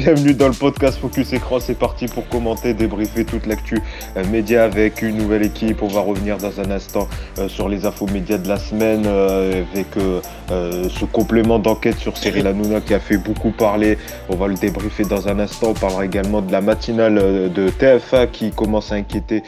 bienvenue dans le podcast Focus Écran. C'est parti pour commenter, débriefer toute l'actu euh, média avec une nouvelle équipe. On va revenir dans un instant euh, sur les infos médias de la semaine euh, avec ce complément d'enquête sur Cyril Hanouna qui a fait beaucoup parler. On va le débriefer dans un instant. On parlera également de la matinale de TFA qui commence à inquiéter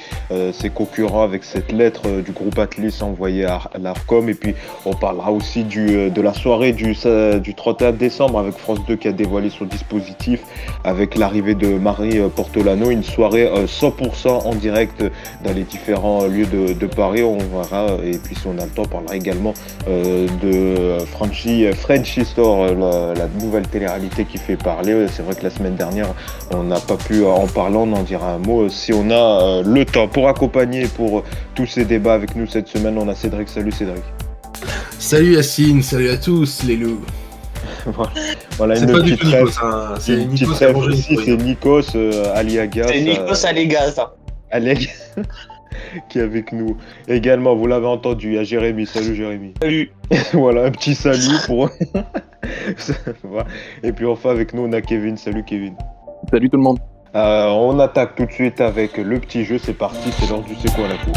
ses concurrents avec cette lettre du groupe Atlas envoyée à l'ARCOM. Et puis on parlera aussi de la soirée du, du 31 décembre avec France 2 qui a dévoilé son dispositif avec l'arrivée de Marie Portolano, une soirée 100% euh, en direct dans les différents lieux de, Paris. On verra, et puis si on a le temps, on parlera également euh, de Frenchy, Frenchy Store, la, nouvelle télé-réalité qui fait parler. C'est vrai que la semaine dernière, on n'a pas pu en parler, on en dira un mot si on a euh, le temps. Pour accompagner pour tous ces débats avec nous cette semaine, on a Cédric. Salut Cédric. Salut Yacine, salut à tous les loups. voilà, c'est pas du tout Nikos, hein. c'est Nikos, c'est Nikos euh, Aliagas. C'est Nikos Aliagas. Aliagas qui est avec nous. Également, vous l'avez entendu, il y a Jérémy. Salut Jérémy. Salut. voilà, un petit salut pour. Et puis enfin, avec nous, on a Kevin. Salut Kevin. Salut tout le monde. Euh, on attaque tout de suite avec le petit jeu. C'est parti, c'est l'heure du c'est quoi la cour.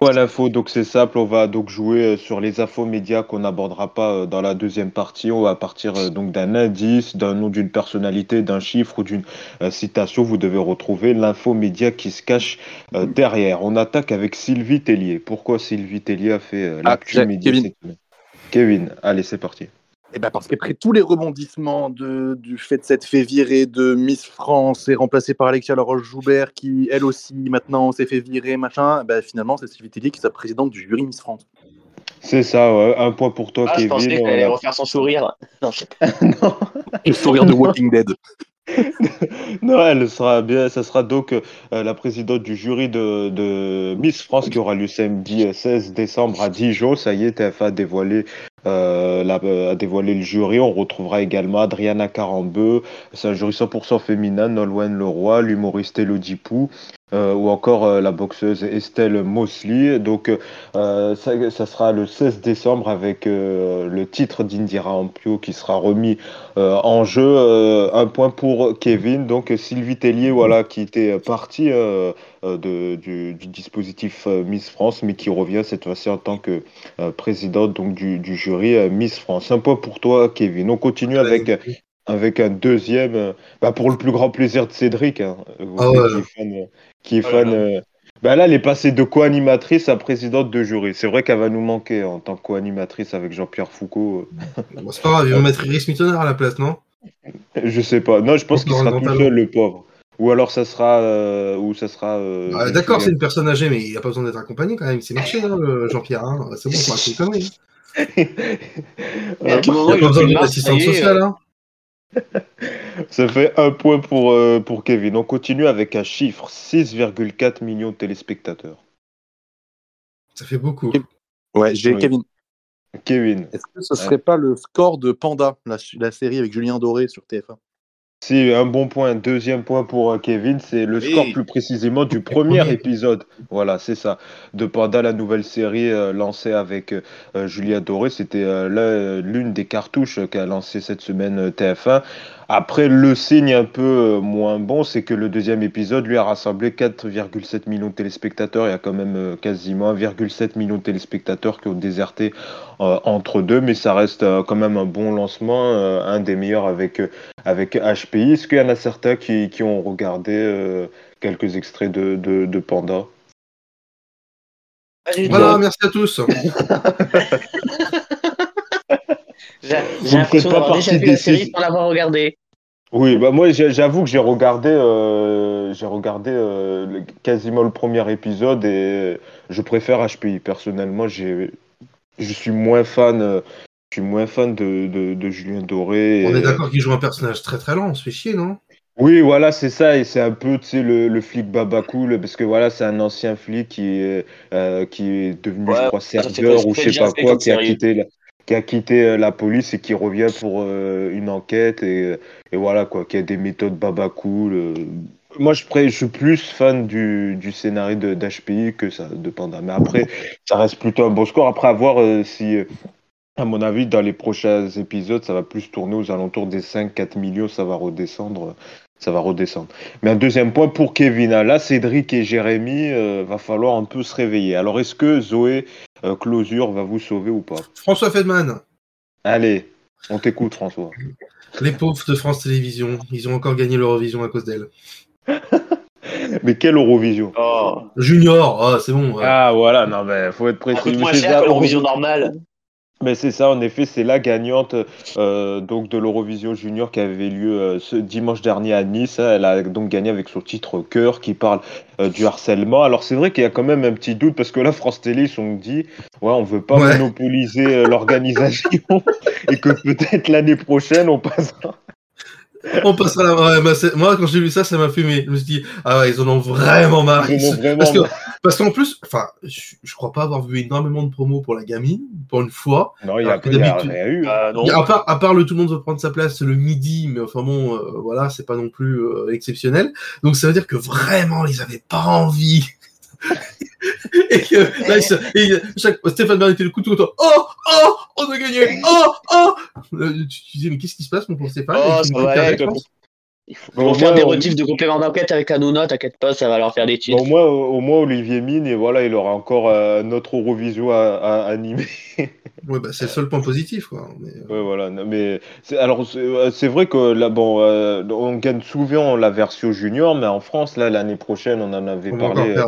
Voilà l'info, donc c'est simple, on va donc jouer euh, sur les infos médias qu'on n'abordera pas euh, dans la deuxième partie. On va partir euh, donc d'un indice, d'un nom d'une personnalité, d'un chiffre ou d'une citation. Vous devez retrouver l'info média qui se cache derrière. On attaque avec Sylvie Tellier. Pourquoi Sylvie Tellier a fait ah, l'actu média Kevin. Kevin, allez c'est parti. Eh ben parce qu'après tous les rebondissements de, du fait de cette fait virer de Miss France et remplacée par Alexia Laroche-Joubert, qui elle aussi maintenant s'est fait virer, machin, ben finalement c'est Sylvie Tellier qui est sa présidente du jury Miss France. C'est ça, ouais. un point pour toi, ah, Kevin. Je pensais qu'elle allait refaire son sourire. Non, je sais pas. non. Le sourire de Walking Dead. non, elle sera bien. Ça sera donc euh, la présidente du jury de, de, Miss France qui aura lieu samedi 16 décembre à Dijon. Ça y est, TF a dévoilé euh, la, a dévoilé le jury. On retrouvera également Adriana Carambeu, c'est un jury 100% féminin, Nolwenn Leroy, l'humoriste Elodie Pou, euh, ou encore euh, la boxeuse Estelle Mosley. Donc ça, ça, sera le 16 décembre avec le titre d'Indira Ampio qui sera remis en jeu. un point pour Kevin. Donc Sylvie Tellier, voilà, qui était partie du, dispositif Miss France, mais qui revient cette fois-ci en tant que présidente du jury Miss France. Un point pour toi, Kevin. On continue avec avec un deuxième, bah pour le plus grand plaisir de Cédric, hein, ah qui est fan, euh, bah là, elle est passée de co-animatrice à présidente de jury. C'est vrai qu'elle va nous manquer en tant que co-animatrice avec Jean-Pierre Foucault. Bon, c'est pas grave, ils vont mettre Iris Mittenard à la place, non? Je sais pas. Non, je pense qu'il sera tout seul, le pauvre. Ou alors ça sera. Euh, ou ça sera euh, ah, D'accord, c'est une personne âgée, mais il n'a pas besoin d'être accompagné quand même. C'est marché, hein, Jean-Pierre. Hein. C'est bon, on va une connerie. Il a pas besoin d'une assistante sociale. Hein. Ça fait un point pour, euh, pour Kevin. On continue avec un chiffre 6,4 millions de téléspectateurs. Ça fait beaucoup. Ouais, j'ai Kevin. Kevin. Est-ce que ce serait pas le score de Panda, la, la série avec Julien Doré sur TF1 si, un bon point. Deuxième point pour euh, Kevin, c'est le score plus précisément du premier épisode. Voilà, c'est ça. De Panda, la nouvelle série euh, lancée avec euh, Julia Doré. C'était l'une des cartouches qu'a lancé cette semaine TF1. Après, le signe un peu euh, moins bon, c'est que le deuxième épisode, lui, a rassemblé 4,7 millions de téléspectateurs. Il y a quand même euh, quasiment 1,7 million de téléspectateurs qui ont déserté euh, entre deux, mais ça reste quand même un bon lancement, un des meilleurs avec, avec HPI. Est-ce qu'il y en a certains qui, qui ont regardé quelques extraits de, de, Panda? Voilà, merci à tous. J'ai l'impression d'avoir déjà vu la série sans l'avoir regardée. Oui, bah moi j'avoue que j'ai regardé, euh, j'ai regardé euh, quasiment le premier épisode et je préfère HPI. Personnellement, j'ai, je suis moins fan, euh, je suis moins fan de, de, Julien Doré. On est d'accord qu'il joue un personnage très très lent, on se fait chier, non? Oui, voilà, c'est ça, et c'est un peu, tu sais, le, le, flic baba cool, parce que voilà, c'est un ancien flic qui est, qui est devenu, je crois, serveur ou je sais pas quoi, qui a quitté la, qui a quitté euh, la police et qui revient pour euh, une enquête et, et, voilà quoi, qui a des méthodes baba cool. Euh. Moi, je, suis plus fan du, du scénario d'HPI que ça, de Panda. Mais après, ça reste plutôt un bon score. Après, à voir si À mon avis, dans les prochains épisodes, ça va plus tourner aux alentours des 5-4 millions, ça va redescendre. Ça va redescendre. Mais un deuxième point pour Kevin. Là, Cédric et Jérémy, euh, va falloir un peu se réveiller. Alors, est-ce que Zoé euh, Closure va vous sauver ou pas François Feldman, Allez, on t'écoute, François. les pauvres de France Télévisions, ils ont encore gagné l'Eurovision à cause d'elle. Mais quelle Eurovision Oh. Junior, ah, c'est bon. ouais. Ah, voilà, non, mais faut être Ça précis. coûte moins cher que l'Eurovision normale. Mais c'est ça, en effet, c'est la gagnante euh, donc de l'Eurovision Junior qui avait lieu euh, ce dimanche dernier à Nice. Elle a donc gagné avec son titre Cœur qui parle euh, du harcèlement. Alors c'est vrai qu'il y a quand même un petit doute parce que là, France Télé, ils sont dit, ouais, on veut pas Ouais. monopoliser euh, l'organisation et que peut-être l'année prochaine, on passera. On passera la... ouais, bah, Moi, quand j'ai lu ça, ça m'a fumé. Je me suis dit, ah ouais, ils en ont vraiment marre. Ils ont vraiment- Parce que- Parce qu'en plus, enfin, je, je crois pas avoir vu énormément de promos pour la gamine, pour une fois. Non, il y a, y rien eu. Euh, non. Et À part, à part le tout le monde veut prendre sa place le midi, mais enfin bon, euh, voilà, c'est pas non plus euh, exceptionnel. Donc ça veut dire que vraiment, ils avaient pas envie. et que là, ils se- et chaque, Stéphane Bern était le couteau autour. Oh, oh, on a gagné. Oh, oh. Euh, Tu, tu disais mais qu'est-ce qui se passe mon pauvre Stéphane? Oh, Ils vont Bon, faire moi, des on- rediffs de compléments d'enquête avec Hanouna, t'inquiète pas, ça va leur faire des Bon, titres. au, moins, au moins, Olivier Mine, et voilà, il aura encore euh, notre Eurovision à, à animer. Ouais, bah, c'est le seul point positif, quoi. Mais, euh, Ouais, voilà. non, Mais c'est- alors, c'est euh, c'est vrai que là, bon, euh, on gagne souvent la version junior, mais en France, là, l'année prochaine, on en avait parlé.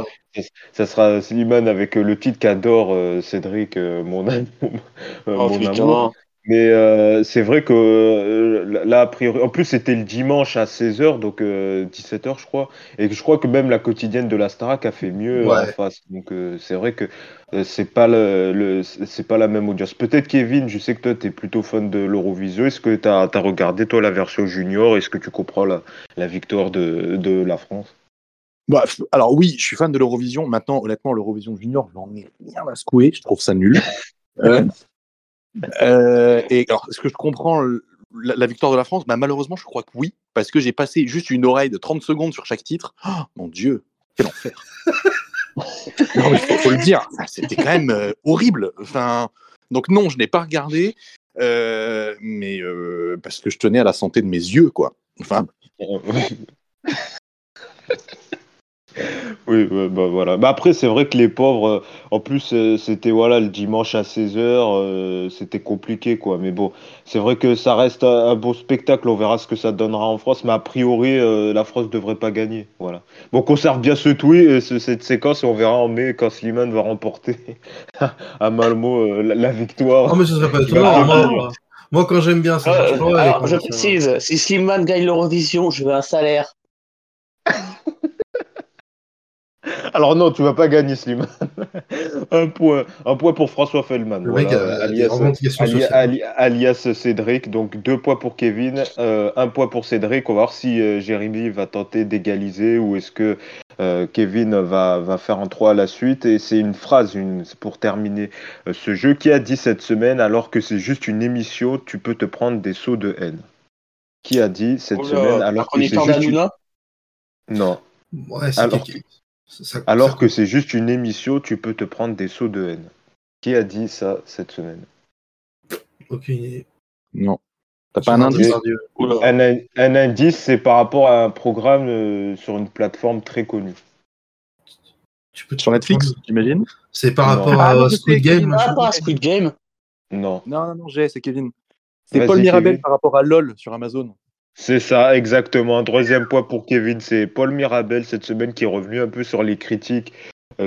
ça sera Slimane avec le titre qu'adore euh, Cédric, euh, mon, ami- euh, Oh mon amour. Mais euh, c'est vrai que euh, là, a priori, en plus, c'était le dimanche à 16h, donc 17h, je crois. Et je crois que même la quotidienne de la Starac a fait mieux Ouais. en face. Donc, euh, c'est vrai que euh, c'est pas le, le- c'est pas la même audience. Peut-être Kevin, je sais que toi tu es plutôt fan de l'Eurovision. Est-ce que tu as, regardé toi la version junior? Est-ce que tu comprends la, la victoire de, de la France? Bah, alors oui, je suis fan de l'Eurovision. Maintenant, honnêtement, l'Eurovision Junior, j'en ai rien à secouer. Je trouve ça nul. Euh, euh, et alors, est-ce que je comprends la, la victoire de la France bah, Malheureusement, je crois que oui, parce que j'ai passé juste une oreille de 30 secondes sur chaque titre. Oh, mon Dieu, quel enfer Non, mais faut, faut le dire, enfin, c'était quand même euh, horrible. Enfin, donc non, je n'ai pas regardé, euh, mais parce que je tenais à la santé de mes yeux, quoi. Enfin, Oui, ouais, bah, voilà. Bah, après, c'est vrai que les pauvres, euh, en plus, euh, c'était voilà, le dimanche à 16h, c'était compliqué, quoi. Mais bon, c'est vrai que ça reste un, un beau spectacle, on verra ce que ça donnera en France, mais a priori, euh, la France devrait pas gagner. Voilà. Bon, conserve bien ce tweet, euh, ce- cette séquence, et on verra en mai quand Slimane va remporter à Malmo euh, la, la victoire. Oh, mais ce serait pas étonnant. pas Moi, moi, quand j'aime bien, ça Euh, alors, quand je ça- précise, si Slimane gagne l'Eurovision, je veux un salaire. Alors non, tu vas pas gagner, Slimane. un point, un point pour François Feldman. Le voilà, a alias, Cédric, donc deux points pour Kevin, euh, un point pour Cédric. On va voir si euh, Jérémy va tenter d'égaliser ou est-ce que euh, Kevin va, va faire un 3 à la suite. Et c'est une phrase une, pour terminer euh, ce jeu qui a dit cette semaine, alors que c'est juste une émission, tu peux te prendre des sauts de haine. Qui a dit cette Oh là, semaine alors qu'on que est c'est juste une... Non, Ouais, c'est Alors ça- ça- alors ça- que c'est juste une émission, tu peux te prendre des sauts de haine. Qui a dit ça cette semaine? Aucune idée. non. T'as pas un indice? Par un, in- un indice, c'est par rapport à un programme euh, sur une plateforme très connue. Tu peux te Sur Netflix, j'imagine? C'est par Non. rapport Ah, à Squid Game. Ah, pas Squid Game. Non. Non, non, non, j'ai, c'est Kevin. C'est Paul Mirabel Kevin. par rapport à LOL sur Amazon. C'est ça, exactement. Troisième point pour Kevin, c'est Paul Mirabel cette semaine qui est revenu un peu sur les critiques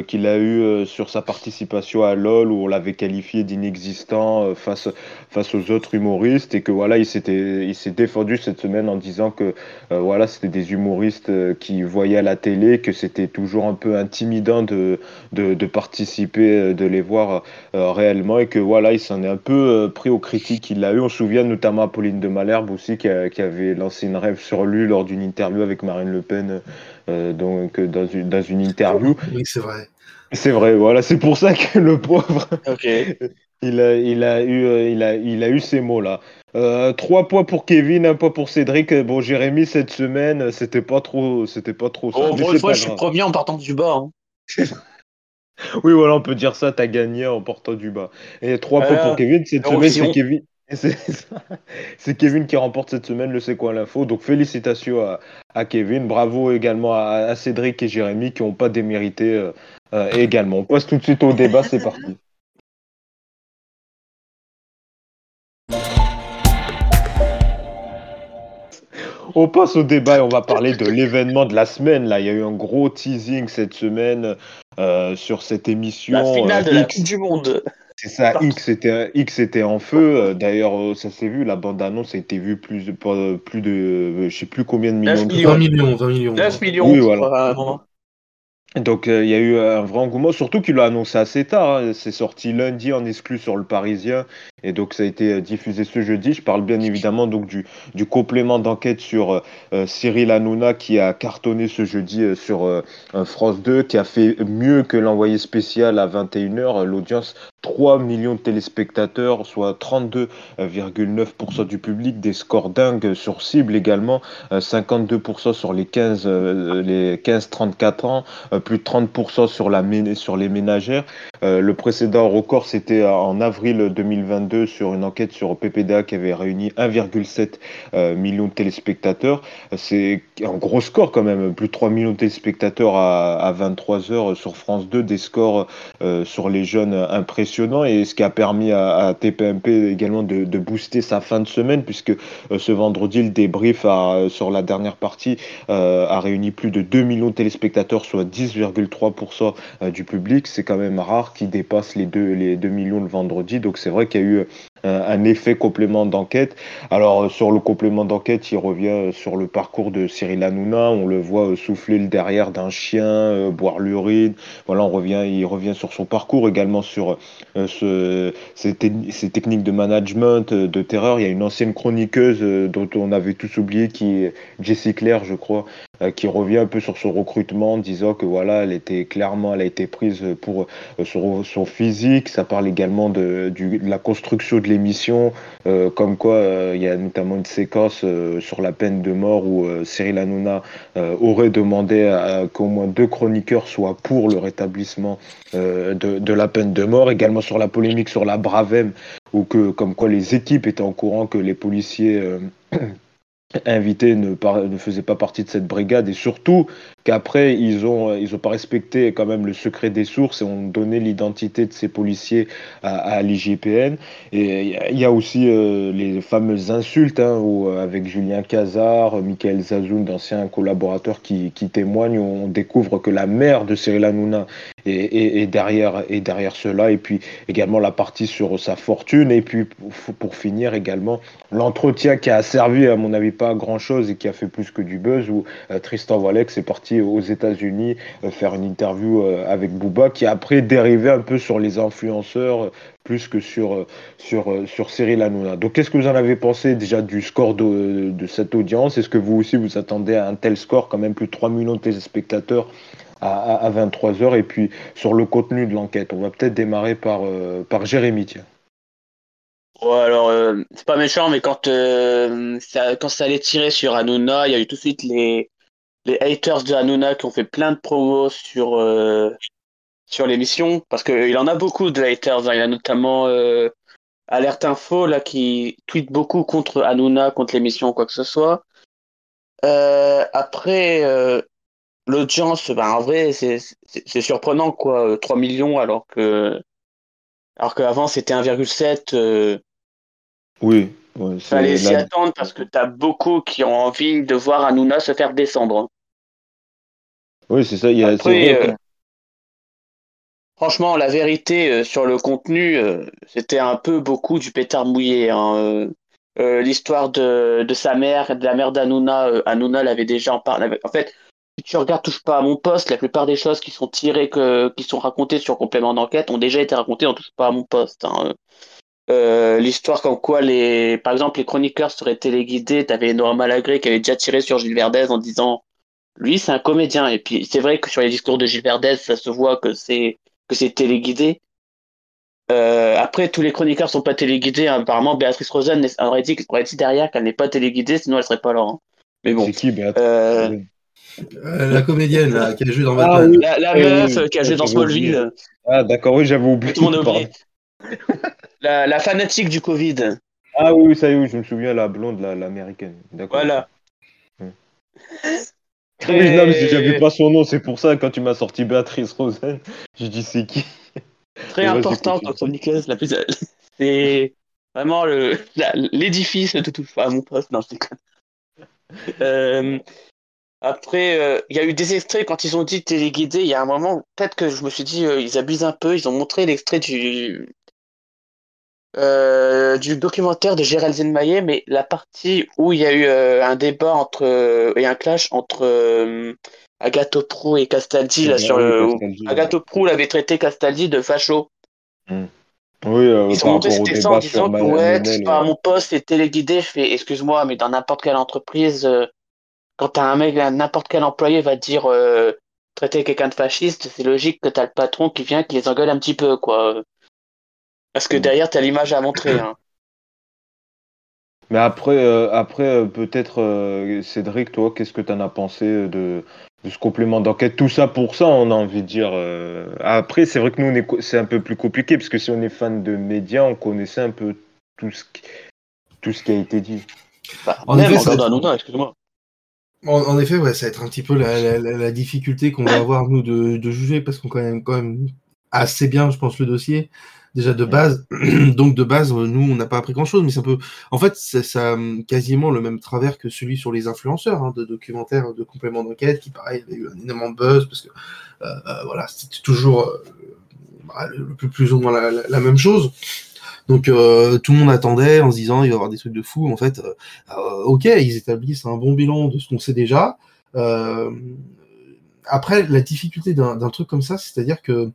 qu'il a eues euh, sur sa participation à LoL où on l'avait qualifié d'inexistant euh, face, face aux autres humoristes et que voilà, il s'est défendu cette semaine en disant que euh, voilà, c'était des humoristes euh, qui voyaient à la télé, que c'était toujours un peu intimidant de, de, participer, euh, de les voir euh, réellement et que voilà, il s'en est un peu euh, pris aux critiques qu'il a eu. On se souvient notamment à Pauline de Malherbe aussi qui, qui avait lancé une rêve sur lui lors d'une interview avec Marine Le Pen, euh, donc euh, dans une, dans une interview. Oui, c'est vrai. C'est vrai, voilà, c'est pour ça que le pauvre, Ok. il a, il a eu, euh, il a, il a eu ces mots-là. Euh, trois points pour Kevin, un point pour Cédric. Bon, Jérémy cette semaine, c'était pas trop, c'était pas trop. Oh, pour une fois, je suis premier en partant du bas. hein. Oui, voilà, on peut dire ça, t'as gagné en portant du bas. Et trois points pour Kevin. Cette semaine, c'est Kevin. C'est Kevin qui remporte cette semaine le C'est quoi l'info. Donc félicitations à, Kevin. Bravo également à, Cédric et Jérémy qui n'ont pas démérité euh, euh, également. On passe tout de suite au débat, c'est parti. On passe au débat et on va parler de l'événement de la semaine. Là, il y a eu un gros teasing cette semaine euh, sur cette émission. La finale de la Coupe du Monde. C'est ça, X était, X était en feu. Euh, d'ailleurs, euh, ça s'est vu, la bande-annonce a été vue plus, plus de. Je sais plus combien de millions. 20 millions, 20 millions. 9 millions. Oui, voilà. Donc il y a eu un vrai engouement, surtout qu'il l'a annoncé assez tard. Hein. C'est sorti lundi en exclu sur le Parisien et donc ça a été euh, diffusé ce jeudi. Je parle bien évidemment donc du, du complément d'enquête sur euh, euh, Cyril Hanouna qui a cartonné ce jeudi sur France 2, qui a fait mieux que l'envoyé spécial à 21h. L'audience 3 millions de téléspectateurs, soit 32,9% du public, des scores dingues sur cible également, 52% sur les 15 les 15-34 ans, plus de 30% sur la sur les ménagères. le précédent record c'était en avril 2022 sur une enquête sur PPDA qui avait réuni 1,7 euh, million de téléspectateurs. C'est un gros score quand même, plus de 3 millions de téléspectateurs à, 23 heures sur France 2, des scores euh, sur les jeunes impressionnants et ce qui a permis à, TPMP également de, booster sa fin de semaine puisque euh, ce vendredi le débrief sur la dernière partie a réuni plus de 2 millions de téléspectateurs, soit 10,3% du public. C'est quand même rare qu'il dépasse les 2, les 2 millions le vendredi. Donc c'est vrai qu'il y a eu euh, un effet complément d'enquête. Alors euh, sur le complément d'enquête, il revient euh, sur le parcours de Cyril Hanouna. On le voit souffler le derrière d'un chien, boire l'urine. Voilà, on revient, il revient sur son parcours également sur ce, ces, techniques de management, de terreur. Il y a une ancienne chroniqueuse dont on avait tous oublié, qui est Jessie Claire, je crois, euh, qui revient un peu sur son recrutement, disant que voilà, elle était clairement, elle a été prise pour euh, son, physique. Ça parle également de, la construction de l'émission, euh, comme quoi il y a notamment une séquence sur la peine de mort où Cyril Hanouna aurait demandé qu'au moins deux chroniqueurs soient pour le rétablissement de, de, la peine de mort. Également sur la polémique sur la Bravem, ou que comme quoi les équipes étaient en courant que les policiers invités ne, ne faisaient pas partie de cette brigade et surtout qu'après ils ont ils ont pas respecté quand même le secret des sources et ont donné l'identité de ces policiers à, à l'IGPN. Et il y, a aussi euh, les fameuses insultes hein, où, euh, avec Julien Cazard, Michael Zazoun, d'anciens collaborateurs qui, qui, témoignent on découvre que la mère de Cyril Hanouna est, est, derrière est derrière cela. Et puis également la partie sur sa fortune. Et puis pour, pour finir également l'entretien qui a servi à mon avis pas grand chose et qui a fait plus que du buzz où euh, Tristan Walex est parti aux États-Unis euh, faire une interview euh, avec Booba, qui après dérivé un peu sur les influenceurs plus que sur, sur, sur Cyril Hanouna. Donc qu'est-ce que vous en avez pensé déjà du score de, cette audience? Est-ce que vous aussi vous attendez à un tel score, quand même plus de 3 millions de téléspectateurs à, à, 23 heures? Et puis sur le contenu de l'enquête, on va peut-être démarrer par, par Jérémy. Tiens. Ouais, alors, c'est pas méchant, mais quand, ça, quand ça allait tirer sur Hanouna, il y a eu tout de suite les, les haters de Hanouna qui ont fait plein de promos sur, euh, sur l'émission, parce qu'il en a beaucoup de haters. Hein. Il y a notamment euh, Alerte Info là, qui tweet beaucoup contre Hanouna, contre l'émission ou quoi que ce soit. Euh, après, l'audience, ben, en vrai, c'est surprenant, quoi. 3 millions alors que. Alors qu'avant, c'était 1,7. oui. Il Fallait s'y attendre parce que tu as beaucoup qui ont envie de voir Hanouna se faire descendre. Oui, c'est ça. Il y a, euh, franchement, la vérité euh, sur le contenu, euh, c'était un peu beaucoup du pétard mouillé. Hein, l'histoire de, de, sa mère, de la mère d'Anouna, Hanouna l'avait déjà en parlé. En fait, si tu regardes Touche pas à mon poste, la plupart des choses qui sont tirées, que, qui sont racontées sur complément d'enquête ont déjà été racontées dans Touche pas à mon poste. Hein. l'histoire comme quoi les par exemple les chroniqueurs seraient téléguidés t'avais Nora Malagré qui avait déjà tiré sur Gilles Verdez en disant lui, c'est un comédien. Et puis, c'est vrai que sur les discours de Gilles Verdez, ça se voit que c'est que c'est téléguidé. Euh, après, tous les chroniqueurs sont pas téléguidés. Hein. Apparemment, Béatrice Rosen aurait dit, aurait dit derrière qu'elle n'est pas téléguidée, sinon elle serait pas là. Hein. Mais bon. C'est qui, Béatrice euh, Euh, la comédienne là, qui a joué dans Ah Batman. oui. La, la meuf oui, qui a joué dans. Smallville, Ah, d'accord, oui, j'avais oublié. tout le monde oublié. La, la fanatique du Covid. Ah oui, ça y est, oui, je me souviens, la blonde, la- l'américaine. D'accord. Voilà. Très- non, mais j'avais pas son nom, c'est pour ça, quand tu m'as sorti Béatrice Rosen, j'ai dit c'est qui? Très vas-y, importante continue. en chroniqueuse. La plus... C'est vraiment le l'édifice de touche pas à mon poste. Non, je déconne. Euh, Après, euh, il y a eu des extraits quand ils ont dit téléguidé. Il y a un moment, peut-être que je me suis dit, euh, ils abusent un peu. Ils ont montré l'extrait du euh, du documentaire de Gérald Zenmayer, mais la partie où il y a eu euh, un débat entre euh, et un clash entre Agathe Pro et Castaldi là sur Oui, le. Castaldi, Agathe Pro l'avait traité Castaldi de facho. Oui, euh, Ils par ont monté rapport au cet essai en disant sur que ouais, mon poste, c'est téléguidé. Je fais, excuse-moi, mais dans n'importe quelle entreprise, quand t'as un mec, n'importe quel employé va dire traiter quelqu'un de fasciste, c'est logique que t'as le patron qui vient, qui les engueule un petit peu, quoi. Parce que derrière, t'as l'image à montrer. Hein. Mais après, euh, après euh, peut-être, euh, Cédric, toi, qu'est-ce que tu en as pensé de, de ce complément d'enquête? Tout ça pour ça, on a envie de dire. euh, Après, c'est vrai que nous, c'est un peu plus compliqué, parce que si on est fan de médias, on connaissait un peu tout ce qui, tout ce qui a été dit. Bah, En même effet, ça- donnant un nom, excuse-moi. En, en effet, ouais, ça va être un petit peu la, la- la- la difficulté qu'on va avoir, nous, de, de juger, parce qu'on connaît quand même assez bien, je pense, le dossier, déjà de base. Donc, de base, euh, nous, on n'a pas appris grand-chose, mais c'est un peu... En fait, c'est ça a hum, quasiment le même travers que celui sur les influenceurs, hein, de documentaires, de compléments d'enquête, qui, pareil, avait eu un énorme buzz, parce que, euh, euh, voilà, c'était toujours euh, bah, le, plus, plus ou moins la, la- la même chose. Donc euh, tout le monde attendait en se disant il va y avoir des trucs de fou. En fait, euh, ok, ils établissent un bon bilan de ce qu'on sait déjà. Euh, après, la difficulté d'un truc comme ça, c'est-à-dire que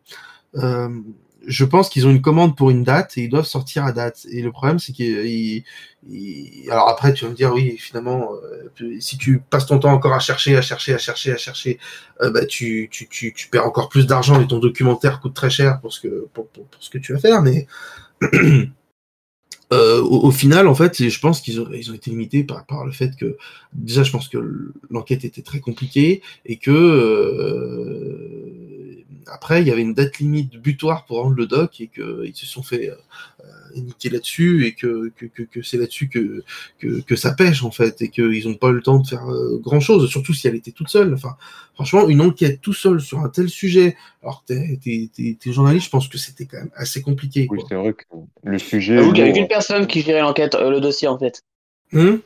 je pense qu'ils ont une commande pour une date et ils doivent sortir à date. Et le problème, c'est qu'ils. ils- Alors après, tu vas me dire, oui, finalement, euh, si tu passes ton temps encore à chercher, à chercher, à chercher, à chercher, euh, bah, tu, tu, tu, tu perds encore plus d'argent et ton documentaire coûte très cher pour ce que, pour, pour, ce que tu vas faire. Mais euh, au, au final, en fait, je pense qu'ils ont, ils ont été limités par, par le fait que, déjà, je pense que l'enquête était très compliquée et que, euh, après, il y avait une date limite butoir pour rendre le doc et qu'ils se sont fait euh, euh, niquer là-dessus et que, que, que, que c'est là-dessus que, que, que ça pêche, en fait, et qu'ils n'ont pas eu le temps de faire euh, grand-chose, surtout si elle était toute seule. Enfin, franchement, une enquête tout seul sur un tel sujet, alors que t'es, t'es journaliste, je pense que c'était quand même assez compliqué. Oui, c'est vrai que le sujet. J'avoue qu'il y avait qu'une personne qui gérait l'enquête, euh, le dossier en fait. Hum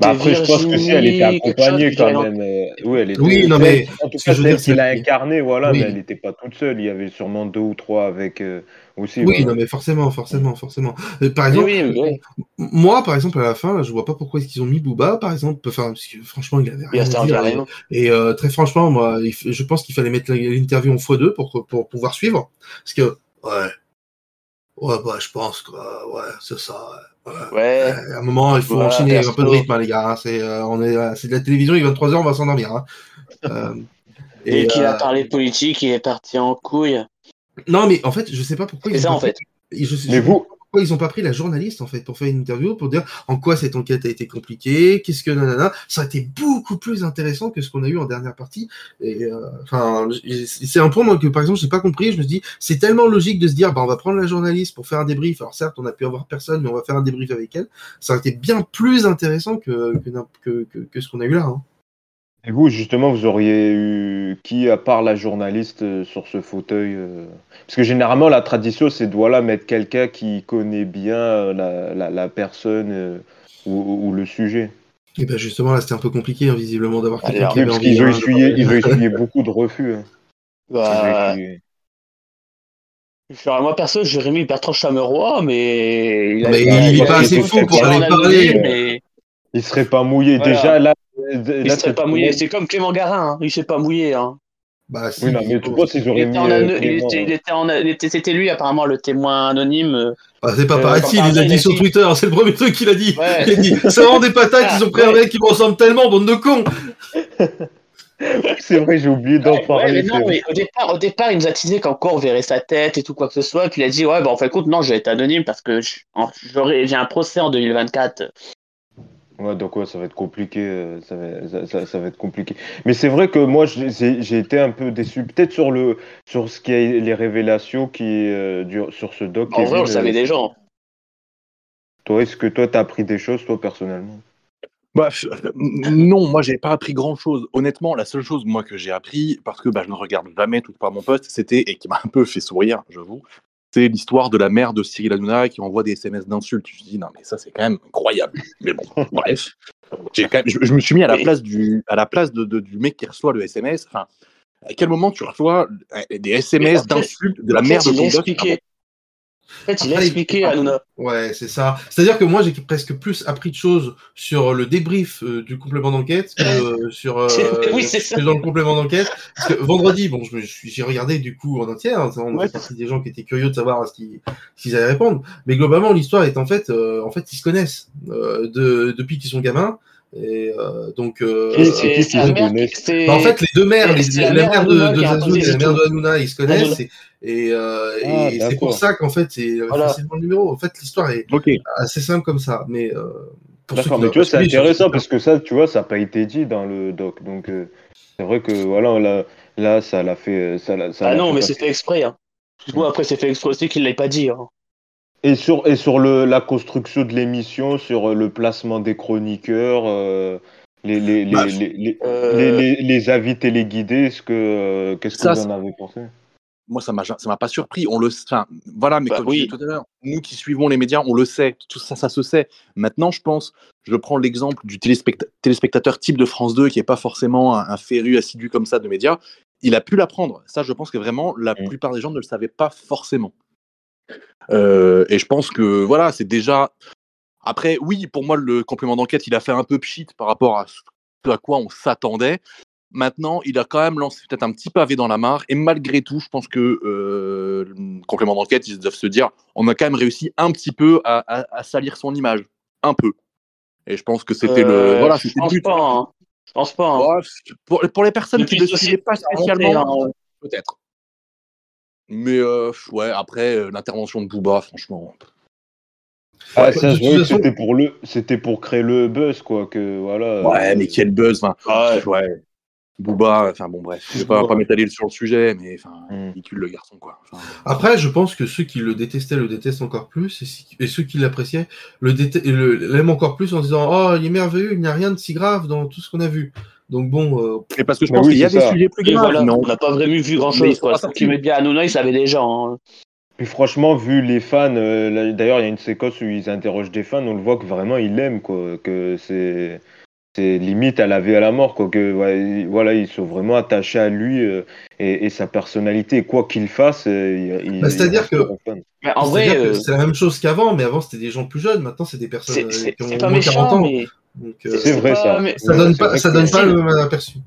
Bah après, je pense que si elle était chose accompagnée quand même. euh, oui, elle était. Oui, non, mais En tout cas, je veux celle dire, c'est qui l'a que- incarnée, voilà, Oui. mais elle n'était pas toute seule. Il y avait sûrement deux ou trois avec euh, aussi. Oui, voilà. non, mais forcément, forcément, forcément. Euh, par exemple, oui, oui. m- moi, par exemple, à la fin, là, je vois pas pourquoi est-ce qu'ils ont mis Booba, par exemple, enfin, parce que franchement, il avait Il a rien à dire. rien. Et euh, très franchement, moi, je pense qu'il fallait mettre l'interview en x2 pour, pour pouvoir suivre. Parce que, ouais, ouais, bah, je pense que, ouais, c'est ça. ouais, ouais. Ouais. À un moment, il faut enchaîner un peu de rythme, hein, les gars. hein. C'est, euh, on est, euh, c'est de la télévision, il est 23h, on va s'endormir. Hein. Euh, Et qu'il a euh, parlé politique, il est parti en couille. Non, mais en fait, je sais pas pourquoi C'est ça en fait. pris- je Mais je vous, pourquoi ils ont pas pris la journaliste en fait pour faire une interview pour dire en quoi cette enquête a été compliquée, qu'est-ce que nanana, ça a été beaucoup plus intéressant que ce qu'on a eu en dernière partie. Et euh, enfin, c'est un point que par exemple j'ai pas compris. Je me dis c'est tellement logique de se dire bah on va prendre la journaliste pour faire un débrief. Alors certes on a pu avoir personne, mais on va faire un débrief avec elle. Ça a été bien plus intéressant que, que ce qu'on a eu là. hein. Et vous, justement, vous auriez eu qui, à part la journaliste, euh, sur ce fauteuil euh, Parce que généralement, la tradition, c'est de voilà, mettre quelqu'un qui connaît bien euh, la, la, la personne euh, ou, ou le sujet. Et ben justement là c'était un peu compliqué hein, visiblement d'avoir quelqu'un qui avait parce envie qu'ils ont hein, essuyé, de- ils ont essuyé beaucoup de refus. hein. Bah, genre, moi perso, j'aurais mis Bertrand Chameroy, mais il a, Mais il a- il est a pas assez fou pour en aller parler. mais Il serait pas mouillé. Voilà. Déjà, là. Il serait pas mouillé. C'est comme Clément Garin, hein. il s'est pas mouillé. Hein. Bah, si, Oui, non, mais tu Il auraient était mis. en euh, ano- il Clément, était- il était en- il était- C'était lui apparemment le témoin anonyme. euh. Ah, c'est pas Euh, pareil, il hasard, il dit a sur dit- Twitter, c'est le premier truc qu'il a dit. Ouais. Il a dit, c'est vraiment des patates, ils ont pris un mec qui me ressemble tellement, bande de cons. C'est vrai, j'ai oublié d'en Ouais, ouais, parler. mais c'est non, vrai. mais au départ, au départ, il nous a teasé qu'encore on verrait sa tête et tout quoi que ce soit. Puis il a dit ouais, bah en fait, écoute, non, je vais être anonyme parce que j'ai un procès en 2024. Ouais, donc ouais, ça va être compliqué. euh, Ça va, ça, ça- ça va être compliqué. Mais c'est vrai que moi, j'ai j'ai- j'ai été un peu déçu. Peut-être sur le sur ce qui est les révélations qui euh, du- sur ce doc. En vrai, on Kevin, le savait euh, déjà. hein. Toi, est-ce que toi, t'as appris des choses, toi, personnellement? Bah, euh, non, moi j'ai pas appris grand chose. Honnêtement, la seule chose moi que j'ai appris, parce que bah, je ne regarde jamais tout par mon poste, c'était, et qui m'a un peu fait sourire, j'avoue, c'est l'histoire de la mère de Cyril Hanouna qui envoie des SMS d'insultes. Je me dis, non mais ça c'est quand même incroyable. Mais bon, bref. J'ai quand même- je, je me suis mis à la place du, à la place de, de- du mec qui reçoit le SMS. Enfin, à quel moment tu reçois euh, des SMS d'insultes de la mère de ton expliqué. En fait, il a expliqué à Hanouna. Ouais, c'est ça. C'est-à-dire que moi, j'ai presque plus appris de choses sur le débrief euh, du complément d'enquête que euh, sur euh, Oui, que dans le complément d'enquête. Parce que vendredi, bon, je me- je suis- j'ai regardé du coup en entier. hein, on Ouais. partie des gens qui étaient curieux de savoir ce qu'ils allaient répondre. Mais globalement, l'histoire est en fait, euh, en fait, ils se connaissent euh, de, depuis qu'ils sont gamins. Et euh, donc, euh, c'est qui s'est- bah, en fait, les deux mères, les, la, la mère de, de raconté et la mère de. Hanouna, ils se connaissent. Et, et, euh, Ah, et c'est pour ça qu'en fait, c'est Voilà. facilement le numéro. En fait, l'histoire est assez simple comme ça. Mais euh, pour ceux mais tu vois, c'est intéressant parce que ça, tu vois, ça n'a pas été dit dans le doc. Donc, euh, c'est vrai que voilà, là, là ça l'a fait. Ça, l'a- ça Ah l'a non, fait mais c'est fait exprès. Hein. Moi, après, c'est fait exprès aussi qu'il l'ait pas dit. Hein. Et sur, et sur le, la construction de l'émission, sur euh, le placement des chroniqueurs, euh, les, les, les, Bah, les, les, euh, les, avis téléguidés, est-ce que, euh, qu'est-ce que Ça, vous en avez pensé? moi ça m'a ça m'a pas surpris on le enfin, voilà mais Bah, comme oui. je disais tout à l'heure nous qui suivons les médias on le sait tout ça ça se sait maintenant je pense je prends l'exemple du téléspecta- téléspectateur type de France 2 qui est pas forcément un, un féru assidu comme ça de médias il a pu l'apprendre ça je pense que vraiment la Mm. plupart des gens ne le savaient pas forcément et je pense que voilà c'est déjà après oui pour moi le complément d'enquête il a fait un peu pchit par rapport à ce à quoi on s'attendait Maintenant, il a quand même lancé peut-être un petit pavé dans la mare. Et malgré tout, je pense que euh, le complément d'enquête, ils doivent se dire on a quand même réussi un petit peu à, à- à salir son image. Un peu. Et je pense que c'était le. Euh, Voilà, je c'était le but. pas. Hein. Je pense pas. hein. Pour, pour les personnes Depuis qui ne ce suivaient pas spécialement, hein. peut-être. Mais euh, ouais, après, euh, l'intervention de Booba, franchement. Ah, Ouais, ça, que c'était pour le, c'était pour créer le buzz, quoi, que voilà. Ouais, mais quel buzz. Enfin, Ouais. ouais. Booba, enfin bon, bref. Je vais pas, pas m'étaler sur le sujet, mais enfin, Mm. ridicule le garçon, quoi. Enfin, Après, je pense que ceux qui le détestaient le détestent encore plus, et, si- et ceux qui l'appréciaient le déte- le- l'aiment encore plus en disant Oh, il est merveilleux, il n'y a rien de si grave dans tout ce qu'on a vu. Donc bon, euh, Et parce que je Bah pense oui, qu'il y a des ça. sujets plus graves. voilà, mais on- n'a pas vraiment vu grand chose. Quoi. Ce qui met bien Hanouna, il savait déjà. Hein. Puis franchement, vu les fans, euh, d'ailleurs, il y a une séquence où ils interrogent des fans, on le voit que vraiment ils l'aiment, quoi, que c'est, c'est limite à la vie à la mort, quoi, que ouais, voilà, ils sont vraiment attachés à lui euh, et, et sa personnalité, quoi qu'il fasse, euh, Bah, c'est-à-dire que- en vrai, euh, c'est la même chose qu'avant, mais avant c'était des gens plus jeunes, maintenant c'est des personnes qui ont pas au moins 40 méchant, ans. mais C'est vrai, pas- ça. mais- ça donne pas, ça donne le même aperçu.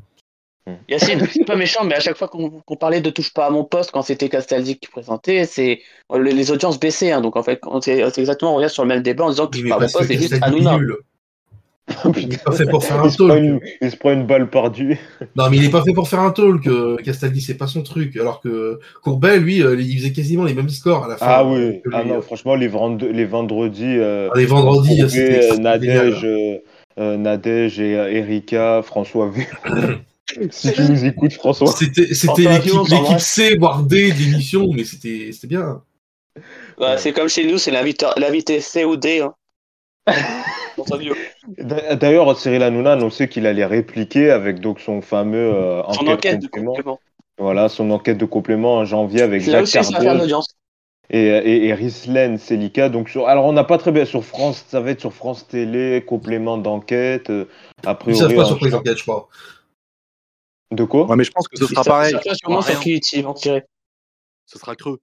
Yacine, c'est pas méchant, mais à chaque fois qu'on parlait de touche pas à mon poste quand c'était Castaldi qui présentait, c'est les, les audiences baissaient. hein. donc en fait, c'est exactement on revient sur le même débat en disant que touche pas à mon poste, c'est juste Hanouna. Il est pas fait pour faire un il, talk. une, il se prend une balle par Dieu. Non, mais il est pas fait pour faire un talk. euh, Castaldi, c'est pas son truc. Alors que Courbet, lui, euh, il faisait quasiment les mêmes scores à la fin. Ah euh, oui, ah non, euh. franchement, les, vend- les vendredis, euh, Les vendredis, c'était euh. Nadège, euh, euh, Nadège et euh, Erika, François V. si tu nous écoutes, François. C'était l'équipe. C, voire D de l'émission, mais c'était bien. Ouais, c'est comme chez nous, c'est l'invité C ou D. Hein. D'ailleurs, Cyril Hanouna a annoncé qu'il allait répliquer avec donc son fameux euh, Son enquête, enquête de complément. complément. Voilà, son enquête de complément en janvier avec Jacques aussi, et, et, et Rislaine Selika. Donc sur, alors on n'a pas très bien sur France, ça va être sur France Télé, complément d'enquête. euh, a Ils priori, savent pas sur quoi ils enquêtent, je crois. De quoi? Ouais, mais je pense que ce sera pareil. ça sûrement sur qui ils. Ce sera creux.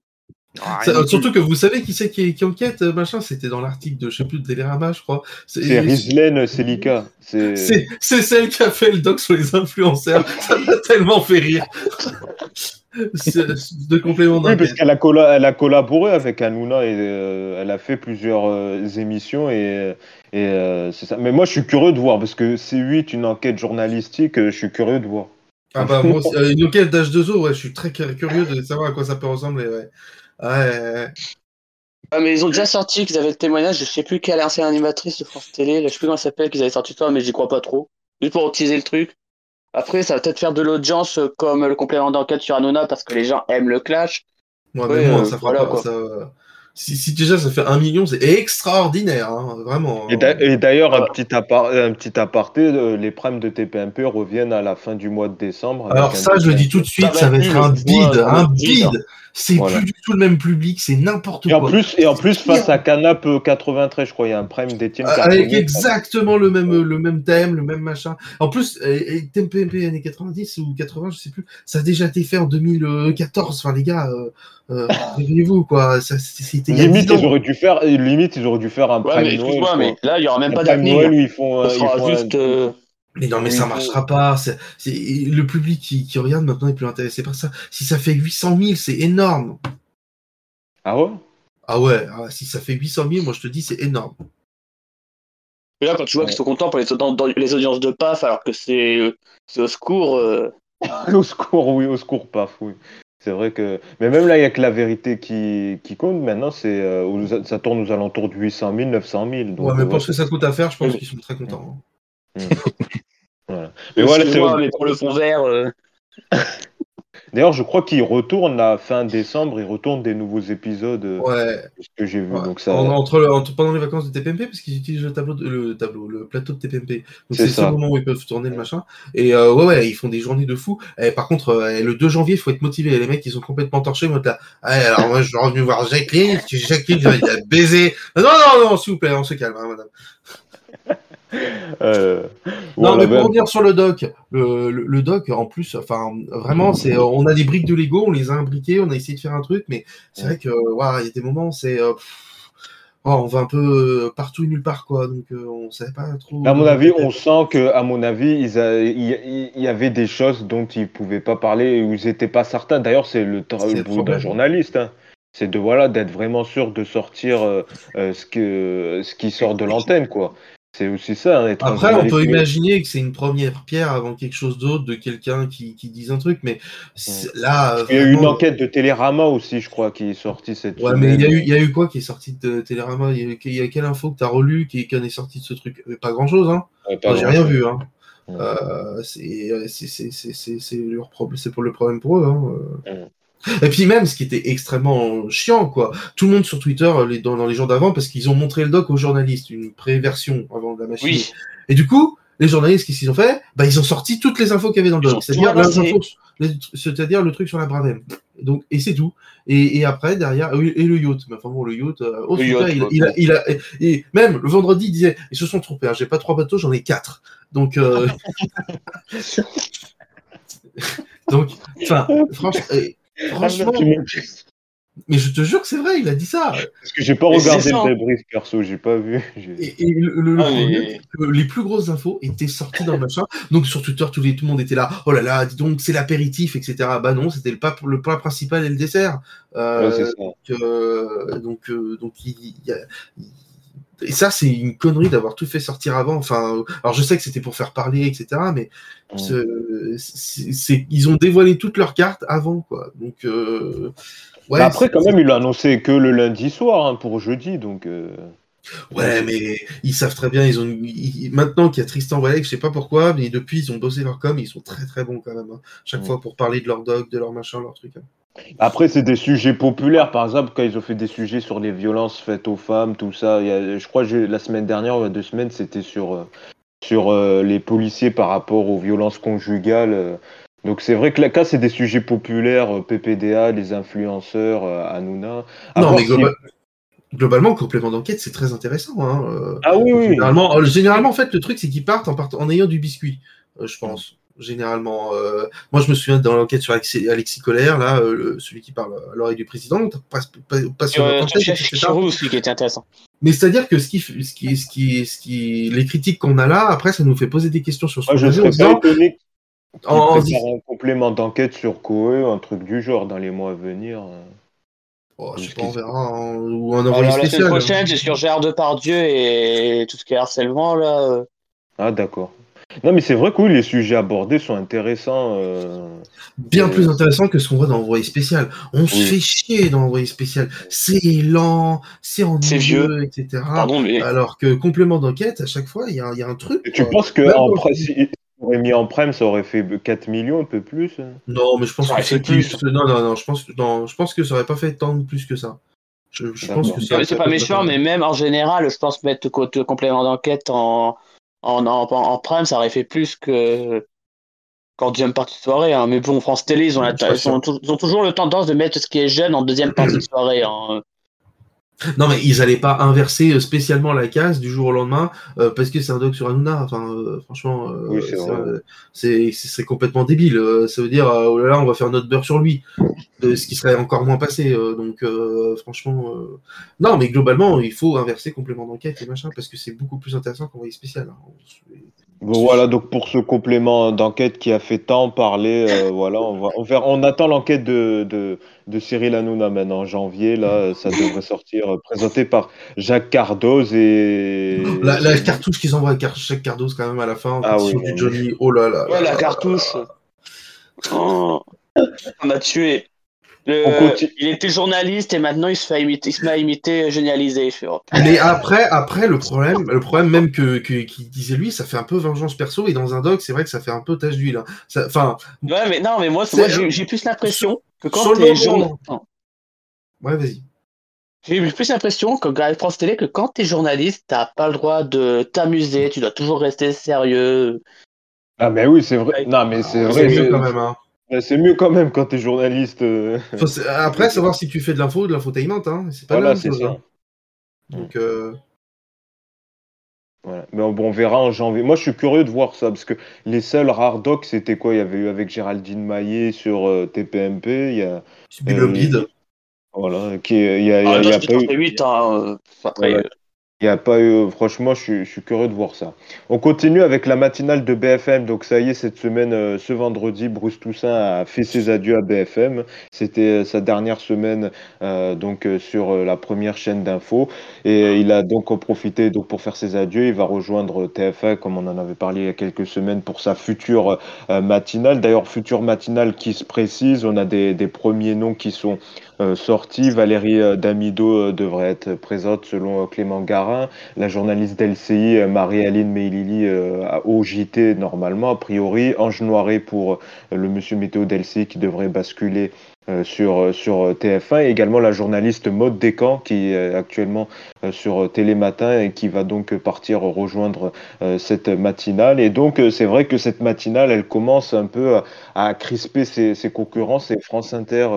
Ça- surtout que vous savez qui c'est qui, qui enquête, euh, machin, c'était dans l'article de, je sais plus, de Télérama, je crois. C'est Rislaine Selika. C'est C'est c'est celle qui a fait le doc sur les influenceurs. Ça m'a tellement fait rire. De complément Oui, parce qu'elle a, colla- a collaboré avec Hanouna et euh, elle a fait plusieurs euh, émissions et, et euh, c'est ça. Mais moi, je suis curieux de voir parce que C8, une enquête journalistique, je suis curieux de voir. Ah bah, moi une enquête d'H2O, ouais, je suis très curieux de savoir à quoi ça peut ressembler. Ouais. Ouais, ouais, ouais. Ah, mais ils ont déjà sorti qu'ils avaient le témoignage, je sais plus quelle ancienne animatrice de France Télé, là, je sais plus comment elle s'appelle, qu'ils avaient sorti ça, mais j'y crois pas trop. Juste pour utiliser le truc. Après, ça va peut-être faire de l'audience euh, comme le complément d'enquête sur Hanouna parce que les gens aiment le clash. Ouais, Ouais, mais moi, euh, ça fera voilà, pas. quoi. Ça... Si, si déjà ça fait un million, c'est extraordinaire, hein, vraiment. Et d'a- et d'ailleurs, un, petit un petit aparté, euh, les primes de TPMP reviennent à la fin du mois de décembre. Alors ça, je le dis tout de suite, ça va être un bide, un bide. C'est Voilà. plus du tout le même public, c'est n'importe quoi. en plus, et en plus face à Canap euh, 93, je crois, il y a un prime d'Etienne Euh, Avec exactement le même, le même thème, le même machin. En plus, euh, TMPMP années 90 ou 80, je sais plus, ça a déjà été fait en 2014. Enfin, les gars, euh, euh, réveillez-vous, quoi. Ça, C'était il y a Limite, 10 ans. ils auraient dû faire, limite, ils auraient dû faire un Ouais, prime mais excuse-moi, là, il y aura même Un pas d'avenir. Ils font, euh, juste. Mais non, mais Oui, ça marchera pas. C'est, c'est- le public qui, qui regarde maintenant est plus intéressé par ça. Si ça fait 800 000, c'est énorme. Ah ouais? Ah ouais, ah, si ça fait 800 000, moi je te dis, c'est énorme. Et là, quand tu vois qu'ils sont contents pour les, dans- dans les audiences de PAF, alors que c'est c'est au secours. euh, Au secours, oui, au secours, paf, oui. C'est vrai que. Mais même là, il n'y a que la vérité qui, qui compte. Maintenant, c'est euh, ça tourne aux alentours de 800 000, 900 000. Donc, ouais, mais euh, pour ce que ça coûte à faire, je pense Oui. qu'ils sont très contents. hein. voilà. Mais voilà, c'est- mais pour le fond vert. euh, D'ailleurs, je crois qu'ils retournent à fin décembre, ils retournent des nouveaux épisodes, euh, Ouais. ce que j'ai vu. Ouais. Donc ça, En- entre, le- entre- pendant les vacances de TPMP, parce qu'ils utilisent le tableau, de- le tableau, le plateau de TPMP. Donc C'est c'est le moment où ils peuvent tourner le machin. Et euh, ouais, ouais, ils font des journées de fou. Et par contre, euh, le 2 janvier, il faut être motivé. Les mecs, ils sont complètement torchés. Moi, là, ah, alors moi, je suis revenu voir Jacqueline, Jacqueline, il a baisé. Non, non, non, s'il vous plaît, on se calme, hein, madame. euh, Non, mais pour revenir sur le doc, le, le, le doc, en plus, enfin, vraiment, c'est, on a des briques de Lego, on les a imbriquées, on a essayé de faire un truc, mais c'est vrai que, waouh, il y a des moments, c'est, euh, oh, on va un peu euh, partout et nulle part, quoi, donc euh, on savait pas trop. à mon avis, on sent que, à mon avis, il y, avait des choses dont ils pouvaient pas parler ou ils n'étaient pas certains. D'ailleurs, c'est le, tra- C'est le le boulot d'un journaliste. hein. C'est de voilà d'être vraiment sûr de sortir euh, ce que ce qui sort de l'antenne, quoi. C'est aussi ça. hein, Après, on peut imaginer que c'est une première pierre avant quelque chose d'autre, de quelqu'un qui, qui dise un truc, mais là. Il y a eu une enquête de Télérama aussi, je crois, qui est sortie cette Ouais, semaine. mais il y, a eu, il y a eu quoi qui est sorti de Télérama? Il y, a eu, il y a quelle info que tu as relu qui, qui en est sorti de ce truc? Euh, Pas grand chose, hein Ouais, J'ai rien grand-chose. vu, hein. Ouais. Euh, c'est pour le problème pour eux. Hein. euh. Et puis même, ce qui était extrêmement chiant, quoi. Tout le monde sur Twitter, les, dans, dans les jours d'avant, parce qu'ils ont montré le doc aux journalistes, une pré-version avant de la machine. Oui. Et du coup, les journalistes, qu'est-ce qu'ils ont fait? Bah, ils ont sorti toutes les infos qu'il y avait dans le doc, c'est-à-dire le truc sur la Bravem. Donc, et c'est tout. Et, et après, derrière, et le yacht. Mais enfin bon, le yacht, euh, au Le yacht, il, a, il a, et, et même le vendredi, il disait, ils se sont trompés, hein, j'ai pas trois bateaux, j'en ai quatre. Donc, euh, donc, enfin, franchement, et- franchement, mais je te jure que c'est vrai, il a dit ça. Parce que j'ai pas Mais regardé le débrief perso, j'ai pas vu. Et, et le, le- Ah, problème, mais- c'est que les plus grosses infos étaient sorties dans le machin. Donc sur Twitter, tout, le monde était là. Oh là là, dis donc, c'est l'apéritif, etc. Bah non, c'était le, pas- le plat principal et le dessert. Euh, Ouais, ça. donc, euh, donc, euh, donc il, il y a- il- et ça, c'est une connerie d'avoir tout fait sortir avant. Enfin, alors je sais que c'était pour faire parler, etc. Mais ce- c'est, c'est- ils ont dévoilé toutes leurs cartes avant, quoi. Donc, euh, ouais. Bah après, quand même, il l'a annoncé que le lundi soir hein, pour jeudi, donc. euh, Ouais, mais ils savent très bien. Ils ont ils- maintenant qu'il y a Tristan Valek, je sais pas pourquoi, mais depuis ils ont bossé leur com, ils sont très très bons quand même. hein. Chaque fois pour parler de leur dog, de leur machin, leur truc. hein. Après, c'est des sujets populaires. Par exemple, quand ils ont fait des sujets sur les violences faites aux femmes, tout ça. il y a- je crois que la semaine dernière, ou il y a deux semaines, c'était sur, euh, sur euh, les policiers par rapport aux violences conjugales. euh. Donc c'est vrai que là, cas, c'est des sujets populaires, PPDA, les influenceurs, Hanouna. Non, mais si- globalement, le complément d'enquête, c'est très intéressant. Hein. Ah oui, oui. Généralement, euh, généralement, en fait, le truc, c'est qu'ils partent en, part- en ayant du biscuit, je pense. Généralement, euh, moi je me souviens dans l'enquête sur Alexis, Alexis Colère, là, euh, celui qui parle à l'oreille du président, pas, pas, pas sur Euh, etc. Aussi qui était intéressant. Mais c'est-à-dire que ce qui, ce qui, ce qui, ce qui, les critiques qu'on a là, après, ça nous fait poser des questions sur ce qu'on je a en disant, en- un complément d'enquête sur Coe, un truc du genre dans les mois à venir. euh. Oh, je sais Parce pas, on verra. hein, ou un envoyé Alors la spécial. semaine prochaine, c'est sur Gérard Depardieu et tout ce qui est harcèlement là. euh. Ah d'accord. Non, mais c'est vrai que oui, les sujets abordés sont intéressants. euh, Bien Euh, plus intéressant que ce qu'on voit dans Envoyé spécial. On se fait chier dans Envoyé spécial. C'est lent, c'est ennuyeux, etc. Pardon, mais Alors que complément d'enquête, à chaque fois, il y a, il y a un truc. Et tu quoi. penses que Même en on aurait mis en prime, ça aurait fait 4 millions, un peu plus hein Non, mais je pense que c'est plus. plus. Non, non, non, je pense, que- non, je pense que ça aurait pas fait tant de plus que ça. Je, je pense que ça. c'est pas méchant, mais même en général, je pense mettre complément d'enquête en, en, en, en prime, ça aurait fait plus que qu'en deuxième partie de soirée. hein. Mais bon, France Télé, ils ont, la- ont, ils ont toujours le tendance de mettre ce qui est jeune en deuxième partie de soirée. hein. Non, mais ils allaient pas inverser euh, spécialement la case du jour au lendemain euh, parce que c'est un doc sur Hanouna. Enfin, euh, franchement, euh, Oui, c'est complètement débile. Euh, ça veut dire, euh, oh là là, on va faire notre beurre sur lui, de ce qui serait encore moins passé. euh, donc, euh, franchement, euh, non, mais globalement, il faut inverser complément d'enquête et machin parce que c'est beaucoup plus intéressant qu'envoyé spécial. hein. Bon, voilà, donc pour ce complément d'enquête qui a fait tant parler, euh, voilà, on, va, on, verra- on attend l'enquête de, de, de Cyril Hanouna maintenant en janvier. Là, ça devrait sortir, euh, présenté par Jacques Cardoz et. La, la cartouche qu'ils envoient à Car- chaque Cardos quand même à la fin, Ah oui, du oui. Johnny. Oh là là. Ouais, là la là cartouche. là là. Oh, on m'a tué. Le- continue. il était journaliste et maintenant il se fait imiter, il se met à imiter génialisé. Je fais, oh, Mais après, après le problème, le problème même que que- qu'il disait lui, ça fait un peu vengeance perso et dans un doc, c'est vrai que ça fait un peu tache d'huile. hein. Enfin, Ouais, mais non, mais moi, moi j'ai j'ai plus l'impression que quand t'es journaliste. ouais, vas-y. J'ai plus l'impression que à France Télé que quand t'es journaliste, t'as pas le droit de t'amuser, tu dois toujours rester sérieux. Ah, mais oui, c'est vrai. Non, mais c'est C'est vrai. mieux c'est- quand même. Hein. C'est mieux quand même quand t'es journaliste. euh, après, savoir si tu fais de l'info ou de l'infotainment, hein. C'est pas la Voilà, même c'est chose. ça. hein. Donc, euh, Voilà. Mais bon, on verra en janvier. Moi, je suis curieux de voir ça parce que les seuls rares docs, c'était quoi? Il y avait eu avec Géraldine Maillet sur euh, TPMP. Il y a. Bill Euh, Bid. Voilà. Qui, il y a, il y a- Ah, il y non, a je pas eu. fais 8 hein. euh, Après, Voilà. Il a pas eu, franchement, je suis, curieux de voir ça. On continue avec la matinale de BFM. Donc, ça y est, cette semaine, euh, ce vendredi, Bruce Toussaint a fait ses adieux à BFM. C'était euh, sa dernière semaine euh, donc, sur la première chaîne d'info. Et il a donc en profité donc, pour faire ses adieux. Il va rejoindre TF1, comme on en avait parlé il y a quelques semaines, pour sa future matinale. D'ailleurs, future matinale qui se précise. On a des premiers noms qui sont euh, sortis. Valérie euh, Damido euh, devrait être présente selon Clément Garin. La journaliste d'LCI, Marie-Aline Meilili, au JT normalement, a priori. Ange Noiret pour le monsieur météo d'LCI qui devrait basculer euh, sur, euh, sur euh, TF1. Et également la journaliste Maud Descamps qui est actuellement sur Télématin et qui va donc partir rejoindre cette matinale. Et donc c'est vrai que cette matinale, elle commence un peu à, crisper ses, ses concurrents. C'est France Inter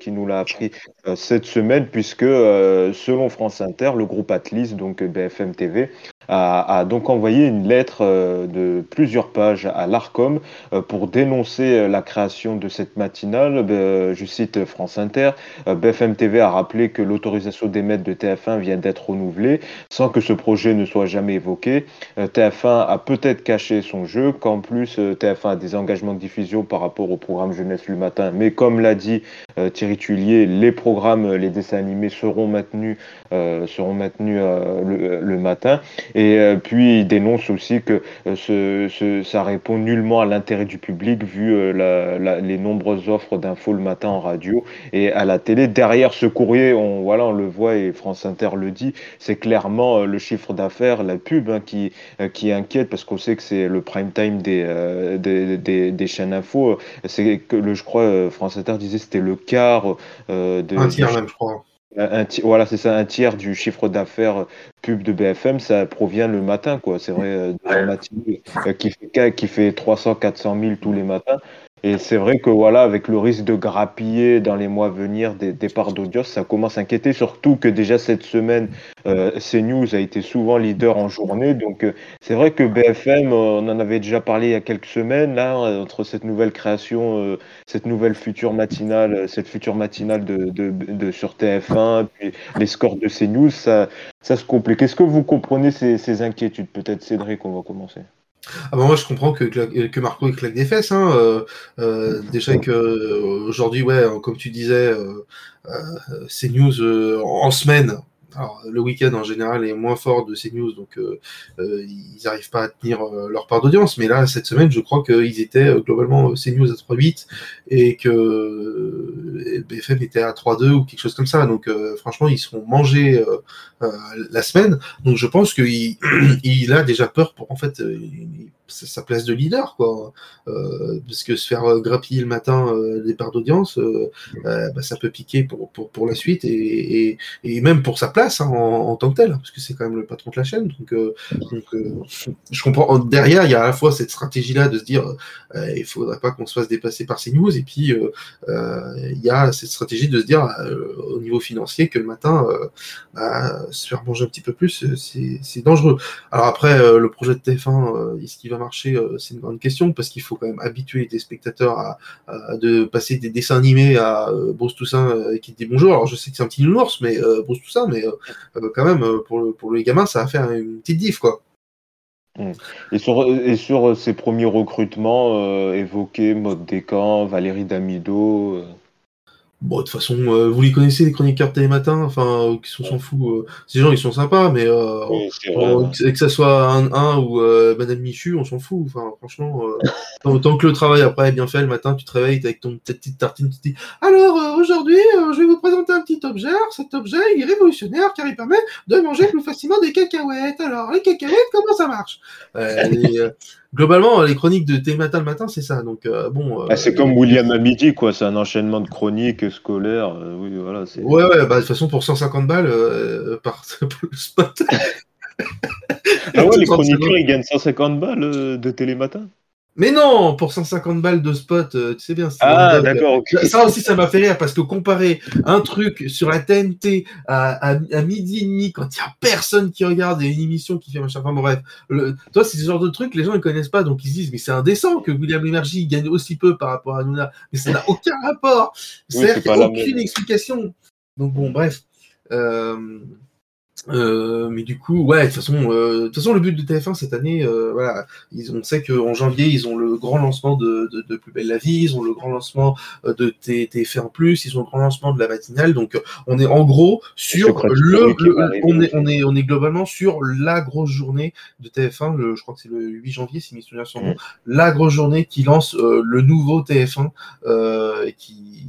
qui nous l'a appris cette semaine, puisque selon France Inter, le groupe Atlis, donc BFM TV, a, donc envoyé une lettre euh, de plusieurs pages à l'ARCOM euh, pour dénoncer euh, la création de cette matinale. Je cite France Inter, BFM TV a rappelé que l'autorisation d'émettre de TF1 vient d'être renouvelée sans que ce projet ne soit jamais évoqué. Euh, TF1 a peut-être caché son jeu, qu'en plus euh, TF1 a des engagements de diffusion par rapport au programme Jeunesse le matin, mais comme l'a dit Thierry Tullier, les programmes, les dessins animés seront maintenus, seront maintenus le, matin. Euh, puis il dénonce aussi que euh, ce, ce- ça répond nullement à l'intérêt du public vu euh, la- la- les nombreuses offres d'infos le matin en radio et à la télé. Derrière ce courrier, on, voilà, on le voit et France Inter le dit, c'est clairement le chiffre d'affaires, la pub hein, qui, qui inquiète parce qu'on sait que c'est le prime time des, des, des, des chaînes info. C'est que le, je crois, France Inter disait c'était le quart de, Un tiers même, je crois. Un voilà, c'est ça, un tiers du chiffre d'affaires pub de BFM, ça provient le matin, quoi. C'est vrai, euh, de la matinée, euh, qui fait, qui fait 300, 400 000 tous les matins. Et c'est vrai que voilà, avec le risque de grappiller dans les mois à venir des départs d'audience, ça commence à inquiéter, surtout que déjà cette semaine, euh, CNews a été souvent leader en journée. Donc euh, c'est vrai que BFM, euh, on en avait déjà parlé il y a quelques semaines, là, entre cette nouvelle création, cette nouvelle future matinale, cette future matinale de, sur TF1, puis les scores de CNews, ça, ça se complique. Est-ce que vous comprenez ces, ces inquiétudes Peut-être Cédric, on va commencer. Ah bah moi je comprends que, cla- que Marco il claque des fesses. Hein. euh, euh, déjà que euh, aujourd'hui, ouais, comme tu disais, euh, euh, CNews euh, en semaine, alors, le week-end en général est moins fort de CNews, donc euh, euh, ils n'arrivent pas à tenir euh, leur part d'audience. Mais là, cette semaine, je crois qu'ils étaient globalement CNews à 3,8 et que BFM était à 3,2 ou quelque chose comme ça. Donc, franchement, ils seront mangés la semaine. Donc, je pense qu'il il a déjà peur pour en fait sa place de leader, quoi. Euh, parce que se faire euh, grappiller le matin euh, des parts d'audience, bah, ça peut piquer pour, pour, pour la suite et, et, et même pour sa place hein, en, tant que tel, parce que c'est quand même le patron de la chaîne. Donc, donc je comprends. Derrière, il y a à la fois cette stratégie-là de se dire il faudrait pas qu'on se fasse dépasser par ces news, et puis il y a cette stratégie de se dire au niveau financier que le matin, bah, se faire manger un petit peu plus, c'est dangereux. Alors après, le projet de TF1, euh, est-ce qu'il va marcher euh, C'est une grande question parce qu'il faut quand même habituer des spectateurs à, de passer des dessins animés à euh, Bruce Toussaint euh, qui te dit bonjour. Alors je sais que c'est un petit nounours, mais Bruce Toussaint, mais quand même pour, le, pour les gamins, ça va faire une petite diff quoi. Et sur, et sur ces premiers recrutements évoqués, Maud Descamps, Valérie Damido, Bon, de toute façon, euh, vous les connaissez, les chroniqueurs Télématin, enfin, euh, qui sont s'en fout. euh, ces gens, ils sont sympas, mais euh, oui, que, ça soit un, un ou euh, Madame Michu, on s'en fout. Enfin, franchement, tant, tant que le travail après est bien fait, le matin, tu te réveilles avec ton petite tartine, tu te dis Alors, aujourd'hui, je vais vous présenter un petit objet. Cet objet, il est révolutionnaire car il permet de manger plus facilement des cacahuètes. Alors, les cacahuètes, comment ça marche? Et, Globalement, les chroniques de Télématin le matin, c'est ça. Donc, euh, bon. Ah, c'est euh, comme William à midi, quoi. C'est un enchaînement de chroniques scolaires. euh, oui, voilà. c'est- Ouais, ouais, bah, de toute façon, pour 150 balles euh, par le spot. Ah ouais, les 30 chroniqueurs, ils gagnent 150 balles euh, de télématin. Mais non, pour 150 balles de spot, euh, tu sais bien. Ah, d'accord, ok. Ça aussi, ça m'a fait rire parce que comparer un truc sur la TNT à, à, à midi et demi quand il y a personne qui regarde et une émission qui fait machin. Enfin, bon, bref. Le, toi, c'est ce genre de truc, les gens ils connaissent pas, donc ils se disent, mais c'est indécent que William Lémergie gagne aussi peu par rapport à Nouna. Mais ça n'a aucun rapport. C'est-à-dire c'est qu'il n'y a aucune explication. Donc bon, bref. Euh, euh, mais du coup, ouais, de toute façon, euh, de toute façon, le but de TF1 cette année, euh, voilà, ils, on sait qu'en janvier, ils ont le grand lancement de, de, de Plus belle la vie, ils ont le grand lancement euh, de T- TF1+, ils ont le grand lancement de la matinale, donc euh, on est en gros sur le, on est on est on est globalement sur la grosse journée de TF1, le, je crois que c'est le 8 janvier si mes souvenirs sont bons, la grosse journée qui lance euh, le nouveau TF1 euh, et qui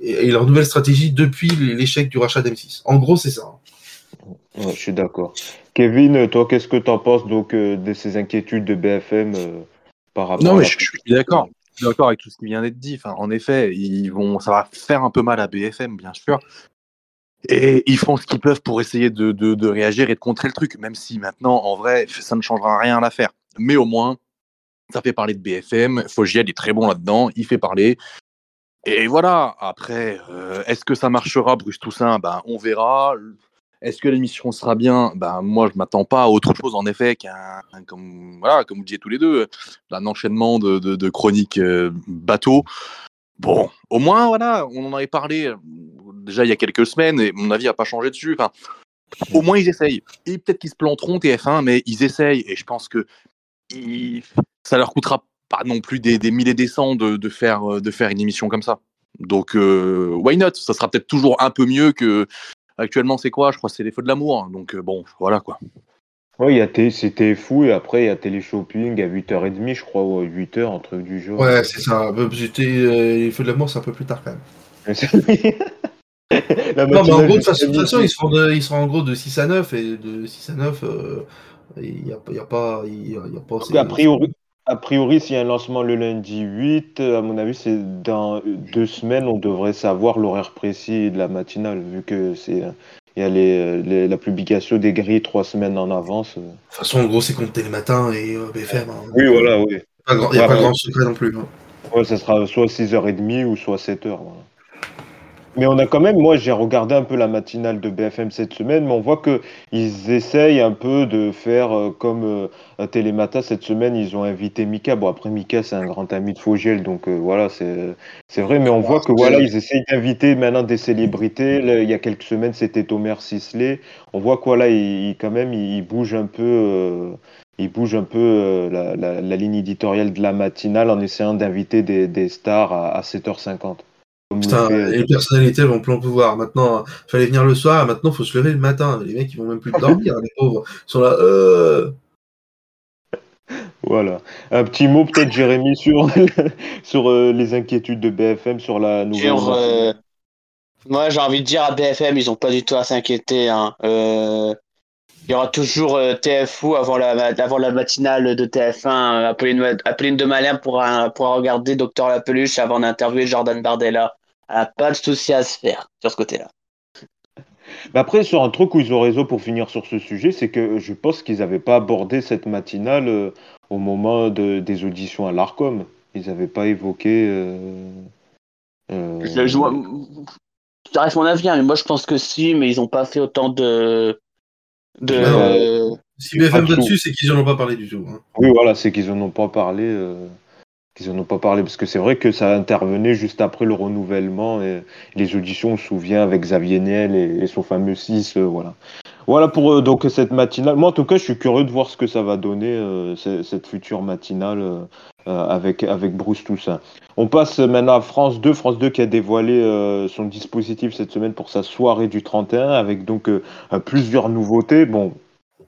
et, et leur nouvelle stratégie depuis l'échec du rachat d'M6. En gros, c'est ça. Ouais, je suis d'accord. Kevin, toi, qu'est-ce que tu en penses donc euh, de ces inquiétudes de BFM euh, par rapport Non, à mais la- je, je suis d'accord. Je suis d'accord avec tout ce qui vient d'être dit. Enfin, en effet, ils vont, ça va faire un peu mal à BFM, bien sûr. Et ils font ce qu'ils peuvent pour essayer de, de, de réagir et de contrer le truc, même si maintenant, en vrai, ça ne changera rien à l'affaire. Mais au moins, ça fait parler de BFM. Fogiel est très bon là-dedans, il fait parler. Et voilà, après, euh, est-ce que ça marchera, Bruce Toussaint? Ben, On verra. Est-ce que l'émission sera bien? Ben, Moi, je m'attends pas à autre chose, en effet, qu'un, comme, voilà, comme vous disiez tous les deux, un enchaînement de, chroniques euh, bateaux. Bon, au moins, voilà, on en avait parlé euh, déjà il y a quelques semaines, et mon avis n'a pas changé dessus. Enfin, au moins, ils essayent. Et peut-être qu'ils se planteront, TF1, mais ils essayent. Et je pense que ils- ça leur coûtera pas non plus des, des milliers des cents de, de, faire, euh, de faire une émission comme ça. Donc, euh, why not? Ça sera peut-être toujours un peu mieux que. Actuellement, c'est quoi? Je crois que c'est les feux de l'amour. Donc, euh, bon, voilà quoi. Ouais, il y a T- c'était fou et après il y a Téléshopping à 8h30, je crois, ou à 8h, un truc du genre. Ouais, c'est ça. Euh, J'étais euh, les feux de l'amour, c'est un peu plus tard quand même. La Non, mais en gros, de toute façon, ils seront, de- ils seront en gros de 6 à 9 et de 6 à 9, euh, il n'y a, y a pas. Il y a, il y a pas A priori, a priori, s'il y a un lancement le lundi 8, à mon avis, c'est dans deux semaines, on devrait savoir l'horaire précis de la matinale, vu que c'est il y a les, les- la publication des grilles trois semaines en avance. De toute façon, en gros, c'est contre Télématin et euh, BFM. hein. Oui, voilà, oui. Pas grand- Il n'y a pas ouais. grand secret non plus. hein. Ouais, ça sera soit 6h30 ou soit 7h. voilà. Mais on a quand même, moi j'ai regardé un peu la matinale de BFM cette semaine, mais on voit que ils essayent un peu de faire euh, comme euh, à Télématin cette semaine, ils ont invité Mika. Bon après Mika c'est un grand ami de Fogiel, donc euh, voilà c'est vrai, mais on voit que voilà ils essayent d'inviter maintenant des célébrités. Là, il y a quelques semaines c'était Omer Sisley. On voit que voilà il, quand même il, bouge un peu. il bouge un peu euh, la, ligne éditoriale de la matinale en essayant d'inviter des, des stars à, à 7h50. Comme Putain, les personnalités vont plein pouvoir. Maintenant, fallait venir le soir, maintenant faut se lever le matin. Les mecs ils vont même plus dormir, les pauvres. Ils sont là, euh... Voilà. Un petit mot peut-être, Jérémy, sur, sur euh, les inquiétudes de BFM sur la nouvelle. Sur, euh, moi, j'ai envie de dire à BFM, ils ont pas du tout à s'inquiéter. hein. Euh, il y aura toujours euh, TFO avant la, avant la matinale de TF1. euh, Apolline, Apolline de Malin pourra, pourra regarder Docteur La Peluche avant d'interviewer Jordan Bardella. Elle a pas de souci à se faire sur ce côté-là. Mais après, sur un truc où ils ont raison pour finir sur ce sujet, c'est que je pense qu'ils n'avaient pas abordé cette matinale euh, au moment de, des auditions à l'ARCOM. Ils n'avaient pas évoqué. euh, euh, Je, je vois- ça reste mon avis, hein, mais moi je pense que si, mais ils ont pas fait autant de. de Non. Si BFM va dessus, c'est qu'ils en ont pas parlé du tout. hein. Oui, voilà, c'est qu'ils en ont pas parlé. Euh, qu'ils en ont pas parlé parce que c'est vrai que ça intervenait juste après le renouvellement et les auditions, on se souvient avec Xavier Niel et, et son fameux 6, voilà. Voilà pour euh, donc cette matinale. Moi, en tout cas, je suis curieux de voir ce que ça va donner euh, ce- cette future matinale euh, euh, avec avec Bruce Toussaint. On passe maintenant à France 2. France 2 qui a dévoilé euh, son dispositif cette semaine pour sa soirée du 31 avec donc euh, euh, plusieurs nouveautés. Bon,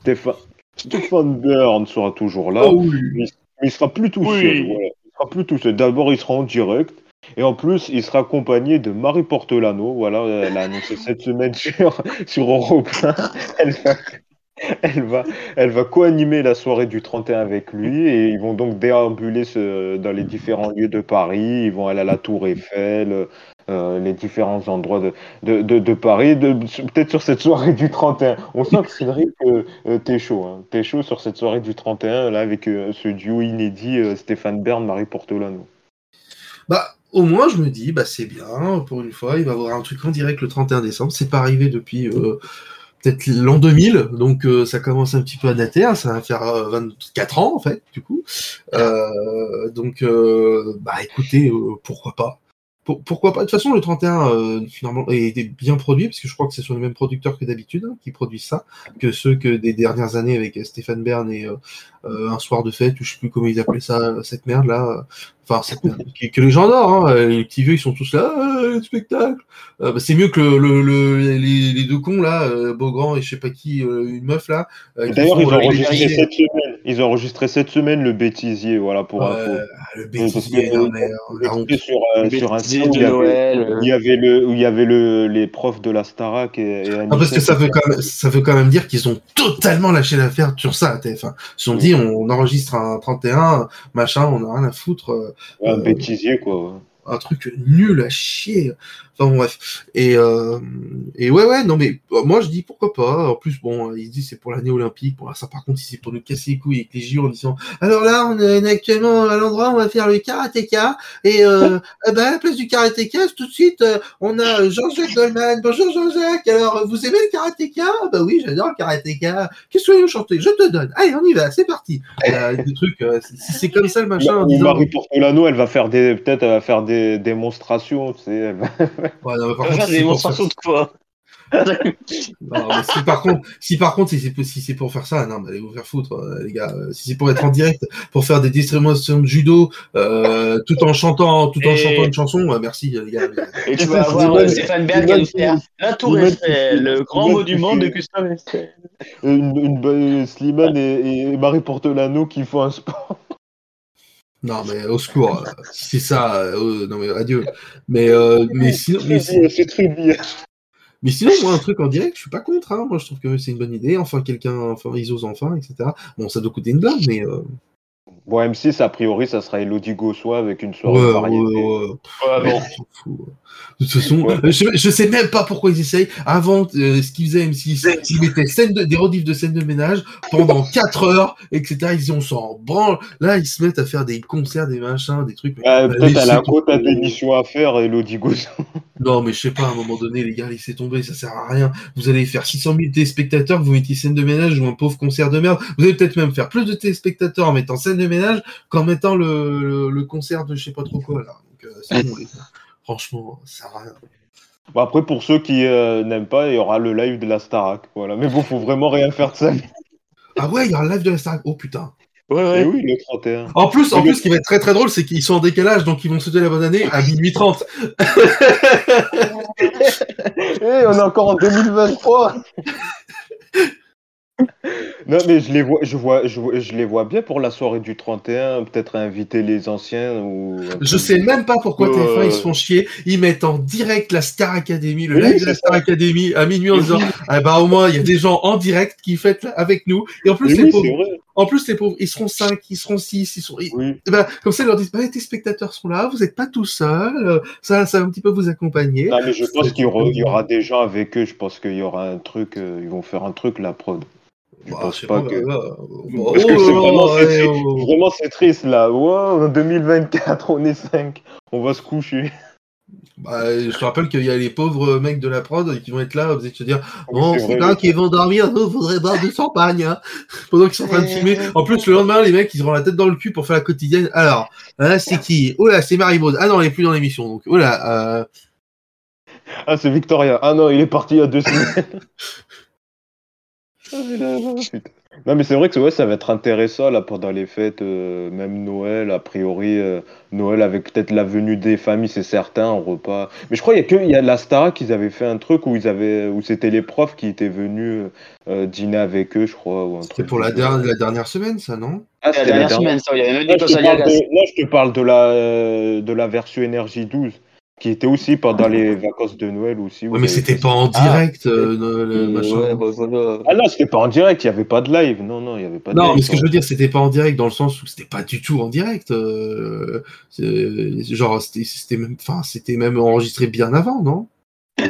Stéphane, Stéphane Bern sera toujours là. Oh oui. Mais il sera plus tout Oui. seul. voilà. Sera plus tout seul. D'abord, il sera en direct. Et en plus, il sera accompagné de Marie Portolano. Voilà, elle a annoncé cette semaine sur, sur Europe 1. Elle va, elle va, elle va co-animer la soirée du 31 avec lui. Et ils vont donc déambuler ce- dans les différents lieux de Paris. Ils vont aller à la Tour Eiffel, euh, les différents endroits de, Paris. Peut-être sur cette soirée du 31. On sent que Cédric, euh, euh, t'es chaud. Hein. T'es chaud sur cette soirée du 31, là, avec ce duo inédit Stéphane Bern, Marie Portolano. Bah, au moins, je me dis, bah, c'est bien, pour une fois, il va y avoir un truc en direct le 31 décembre. C'est pas arrivé depuis peut-être l'an 2000, donc ça commence un petit peu à dater. hein, ça va faire euh, 24 ans, en fait, du coup. Donc, bah, écoutez, pourquoi pas Pour- Pourquoi pas? De toute façon, le 31, euh, finalement, est bien produit, parce que je crois que ce sont les mêmes producteurs que d'habitude hein, qui produisent ça, que ceux que des dernières années avec euh, Stéphane Bern et euh, euh, Un soir de fête, ou je sais plus comment ils appelaient ça, cette merde-là. Enfin, que, que les gens adorent, hein. les petits vieux, ils sont tous là, ah, le spectacle. Euh, bah, c'est mieux que le, le- le- les, les deux cons, là, euh, Beaugrand et je sais pas qui, euh, une meuf, là. euh, D'ailleurs, font, ils ont euh, enregistré cette semaine. Ils ont enregistré cette semaine le bêtisier, voilà, pour info. le bêtisier, que, non, mais, euh. Extrait sur, euh, sur un site où de il y avait, Noël. euh. il y avait le, où il y avait le, les profs de la Starac et, et Ah, parce que ça veut quand même, ça veut quand même dire qu'ils ont totalement lâché l'affaire sur ça, à TF1. Ils se sont dit, on enregistre un 31, machin, on a rien à foutre, euh, un euh, bêtisier, quoi. un truc nul à chier. Enfin bref. Et, euh, et ouais, ouais, non, mais euh, moi je dis pourquoi pas. En plus, bon, ils disent c'est pour l'année olympique. Bon, là, ça par contre, si c'est pour nous casser les couilles avec les JO en disant alors là, on est actuellement à l'endroit où on va faire le karatéka. Et euh, ben, à la place du karatéka, tout de suite, euh, on a Jean-Jacques Goldman. Bonjour Jean-Jacques. Alors, vous aimez le karatéka? Ah Bah oui, j'adore le karatéka. Qu'est-ce que vous chanter? Je te donne. Allez, on y va, c'est parti. Euh, des trucs, euh, c'est comme ça le machin Ou. Marie Portolano, elle va faire des, peut-être, elle va faire des démonstrations, tu sais. elle va- Ouais, non, mais par contre, des c'est pour faire démonstrations de quoi Non, mais si par contre, si par contre, si c'est si pour faire ça, non, mais allez vous faire foutre, euh, les gars. Euh, Si c'est pour être en direct, pour faire des démonstrations de judo, euh, tout en chantant, tout en Et- chantant une chanson, euh, merci les gars. Et tu vas avoir euh, Stéphane Berg qui va faire la Tour Eiffel, le grand mot du monde de Gustave Eiffel. Une, une bonne Slimane et, et Marie Portolano qui font un sport. Non, mais au secours, euh, si c'est ça, euh, euh, non mais adieu. Mais euh, mais sinon, mais, mais sinon, moi un truc en direct, je suis pas contre. Hein. Moi, je trouve que c'est une bonne idée. Enfin, quelqu'un, enfin, ils osent enfin, etc. Bon, ça doit coûter une blinde, mais euh, Bon, M6, a priori, ça sera Elodie Gossois avec une soirée ouais, variété. De toute façon, Ouais. je, je sais même pas pourquoi ils essayent. Avant, euh, ce qu'ils faisaient M6, ils mettaient scène de, des rediffs de scènes de ménage pendant 4 heures, etc. Ils disaient on s'en branle. Là, ils se mettent à faire des concerts, des machins, des trucs. Ouais, Bah, peut-être elle a un laissez quota tomber. d'émissions à faire, Elodie Gossois. Non, mais je sais pas, à un moment donné, les gars, laissez tomber, ça sert à rien. Vous allez faire 600 000 téléspectateurs, vous mettez scène de ménage ou un pauvre concert de merde. Vous allez peut-être même faire plus de téléspectateurs en mettant scène de ménage qu'en mettant le, le, le concert de je sais pas trop quoi, là. Donc, euh, bon. Franchement, ça sert à rien. Bon, après, pour ceux qui euh, n'aiment pas, il y aura le live de la Starac. Voilà. Mais bon, faut vraiment rien faire de ça. Ah ouais, il y a un live de la Star. Oh putain. Ouais, ouais. oui, le 31. En plus, en plus, le- ce qui va être très très drôle, c'est qu'ils sont en décalage, donc ils vont souhaiter la bonne année à minuit 30. Eh, on est encore en 2023 Non mais je les vois, je vois, je vois, je les vois bien pour la soirée du 31, peut-être inviter les anciens ou. Je sais même pas pourquoi TF1 Euh. ils se font chier. Ils mettent en direct la Star Academy, le Oui, live de c'est la Star Academy à minuit en disant ah bah au moins il y a des gens en direct qui fêtent avec nous. Et en plus Mais les oui, pauvres, c'est vrai. en plus les pauvres, ils seront 5, ils seront 6, ils seront. ils- Oui. Et ben, comme ça ils leur disent bah, tes spectateurs sont là, vous n'êtes pas tout seul, ça ça va un petit peu vous accompagner. Non mais je pense qu'il y, aura- il y aura des gens avec eux. Je pense qu'il y aura un truc. euh, ils vont faire un truc la prod. Je Bah, pense je sais pas pas, que. là, là, oh, Parce que c'est oh, vraiment, c'est ouais, triste. oh. Vraiment, c'est triste là. Wow, en 2024, on est 5. On va se coucher. Bah, je te rappelle qu'il y a les pauvres mecs de la prod qui vont être là, vous allez se dire, Oui, bon, c'est là qu'ils vont dormir, nous, faudrait boire du champagne, hein, pendant qu'ils sont en train de filmer. En plus, le lendemain, les mecs, ils auront la tête dans le cul pour faire la quotidienne. Alors, hein, c'est qui? Oh là, c'est Marie-Maud. Ah non, elle est plus dans l'émission, donc, oh là, euh, Ah, c'est Victoria. Ah non, il est parti il y a deux semaines. Non, mais c'est vrai que ouais, ça va être intéressant là pendant les fêtes, euh, même Noël, a priori, euh, Noël avec peut-être la venue des familles, c'est certain, en repas. Mais je crois qu'il y a que il y a la Starac qu'ils avaient fait un truc où ils avaient où c'était les profs qui étaient venus euh, dîner avec eux, je crois. Ou un c'était truc pour la, la dernière semaine, ça, non? Ah, La c'était dernière dernière- semaine, ça, il y avait même Là, je te parle de, là, je te parle de la, euh, de la version Énergie 12, qui était aussi pendant les vacances de Noël aussi. Ouais, mais c'était pas en Ah, direct, euh, le- Euh, machin. ouais, bah, voilà. Ah non, c'était pas en direct, il n'y avait pas de live. Non, non, il n'y avait pas de Non, live. mais ce que je veux dire, c'était pas en direct dans le sens où c'était pas du tout en direct. euh, genre, c'était c'était même, enfin, c'était même enregistré bien avant, non?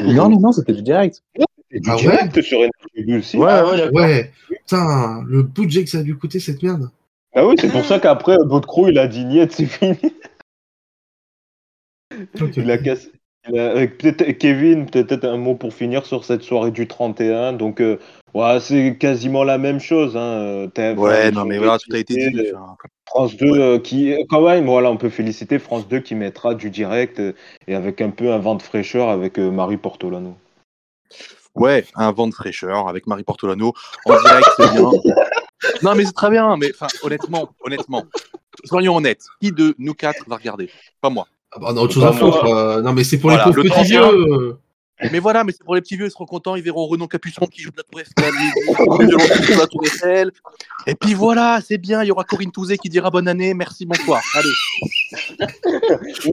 Non, non, non, c'était du direct. C'était du Ah ouais? direct sur Énergie 12 aussi. Ouais, Ah ouais. Ouais. Putain, le budget que ça a dû coûter cette merde. Ah oui, c'est pour ça qu'après, votre crew, il a dit niet, c'est fini. Ok. Il a cassé. peut-être Kevin, peut-être un mot pour finir sur cette soirée du 31. Donc, euh, ouais, c'est quasiment la même chose. Hein. euh, TF1, Ouais, non, mais voilà, tout a été dit. enfin. France 2 euh, qui quand même voilà on peut féliciter France 2 qui mettra du direct euh, et avec un peu un vent de fraîcheur avec euh, Marie Portolano. Ouais, un vent de fraîcheur avec Marie Portolano. En direct, c'est bien. Non, mais c'est très bien. Mais honnêtement, honnêtement, soyons honnêtes. Qui de nous quatre va regarder? Pas moi. Ah bah, on a autre chose à foutre. euh, non, mais c'est pour Voilà, les pauvres le petits 31. vieux. Mais voilà, mais c'est pour les petits vieux, ils seront contents, ils verront Renan Capuçon qui joue de la Tour Eiffel, la Tour. Et puis voilà, c'est bien, il y aura Corinne Touzé qui dira bonne année, merci, bonsoir. Allez.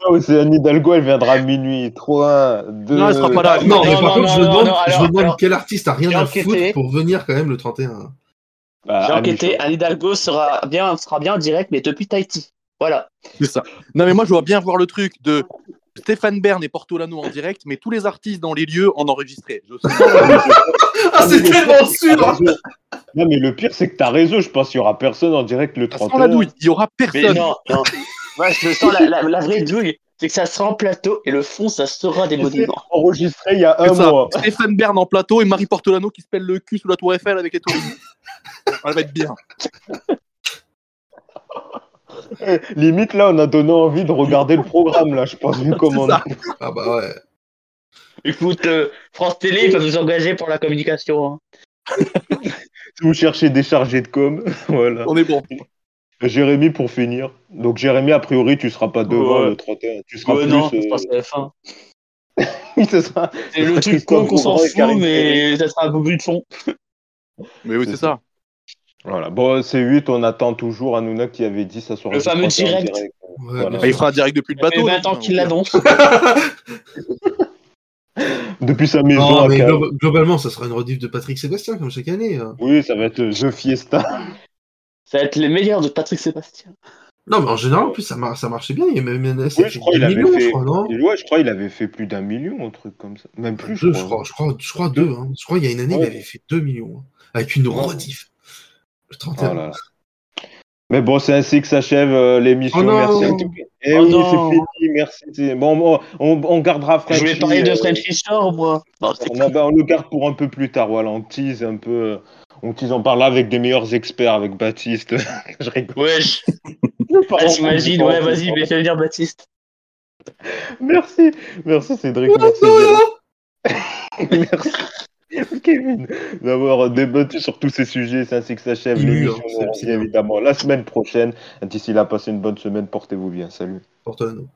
Non, c'est Anne Hidalgo, elle viendra à minuit. 3, 2. Non, elle sera pas là. Non, mais par non, contre, je me demande, non, je me demande alors, quel artiste a rien à enquêté. foutre pour venir quand même le 31. Bah, J'ai enquêté. Anne Hidalgo sera bien, sera bien en direct, mais depuis Tahiti. Voilà. C'est ça. Non, mais moi, je vois bien voir le truc de Stéphane Bern et Portolano en direct, mais tous les artistes dans les lieux en enregistré. Je sens Ah, c'est tellement sûr Non, mais le pire, c'est que t'as raison. Je pense qu'il y aura personne en direct le ça sent 31. la douille, il y aura Mais personne. non, non. Moi, je sens la, la, la vraie douille. C'est que ça sera en plateau et le fond, ça sera des monuments. enregistré il y a un ça. mois. Stéphane Bern en plateau et Marie Portolano qui se pèle le cul sous la Tour Eiffel avec les touristes. Ça va être bien. Limite, là, on a donné envie de regarder le programme, là, je pense, vu comment. ça. Ah bah ouais. Écoute, euh, France Télé, ils peuvent nous engager pour la communication. hein. Si vous cherchez des chargés de com, voilà. On est bon. Jérémy pour finir. Donc Jérémy, a priori, tu seras pas devant Ouais. le 31. Tu seras Ouais, plus. non, euh, c'est pas CF1. oui, c'est ça. C'est le truc con qu'on s'en fout, mais ça sera un peu plus de fond. Mais oui, C'est c'est ça. Voilà. Bon, c'est 8, on attend toujours Hanouna qui avait dit ça soirée. Le fameux 31 en direct. Ouais, Voilà. bien Bah, il fera direct depuis le bateau. 20 ans donc, qu'il l'annonce. Depuis sa maison Non, mais glo- globalement, ça sera une rediff de Patrick Sébastien, comme chaque année. hein. Oui, ça va être The Fiesta. Ça va être les meilleurs de Patrick Sébastien. Non, mais en général, en plus, ça, mar- ça marchait bien. Il y a même une Oui, je crois qu'il avait millions, fait. je crois, non? Ouais, je crois qu'il avait fait plus d'un million, un truc comme ça. Même plus, Deux, je je crois. je crois, je crois deux. Hein. Je crois qu'il y a une année, il avait fait 2 millions. hein, avec une Ouais. rediff. Le 31. Oh là là. Mais bon, c'est ainsi que s'achève euh, l'émission. Oh merci. Eh Oh oui, c'est fini. Merci. Bon, bon, on, on gardera Je voulais Frenchy, parler de Frenchy Shore, moi. Non, c'est- On, a- bah, on le garde pour un peu plus tard, voilà, on tease un peu, euh, on tease, on parle avec des meilleurs experts, avec Baptiste. je rigole. Ah, T'imagines, pardon, ouais, vas-y, mais fais venir Baptiste. Merci, merci Cédric, merci. Kevin, d'avoir débattu sur tous ces sujets. C'est ainsi que s'achève l'émission. bien. évidemment la semaine prochaine. D'ici là, passez une bonne semaine. Portez-vous bien. Salut. Porte-le nous.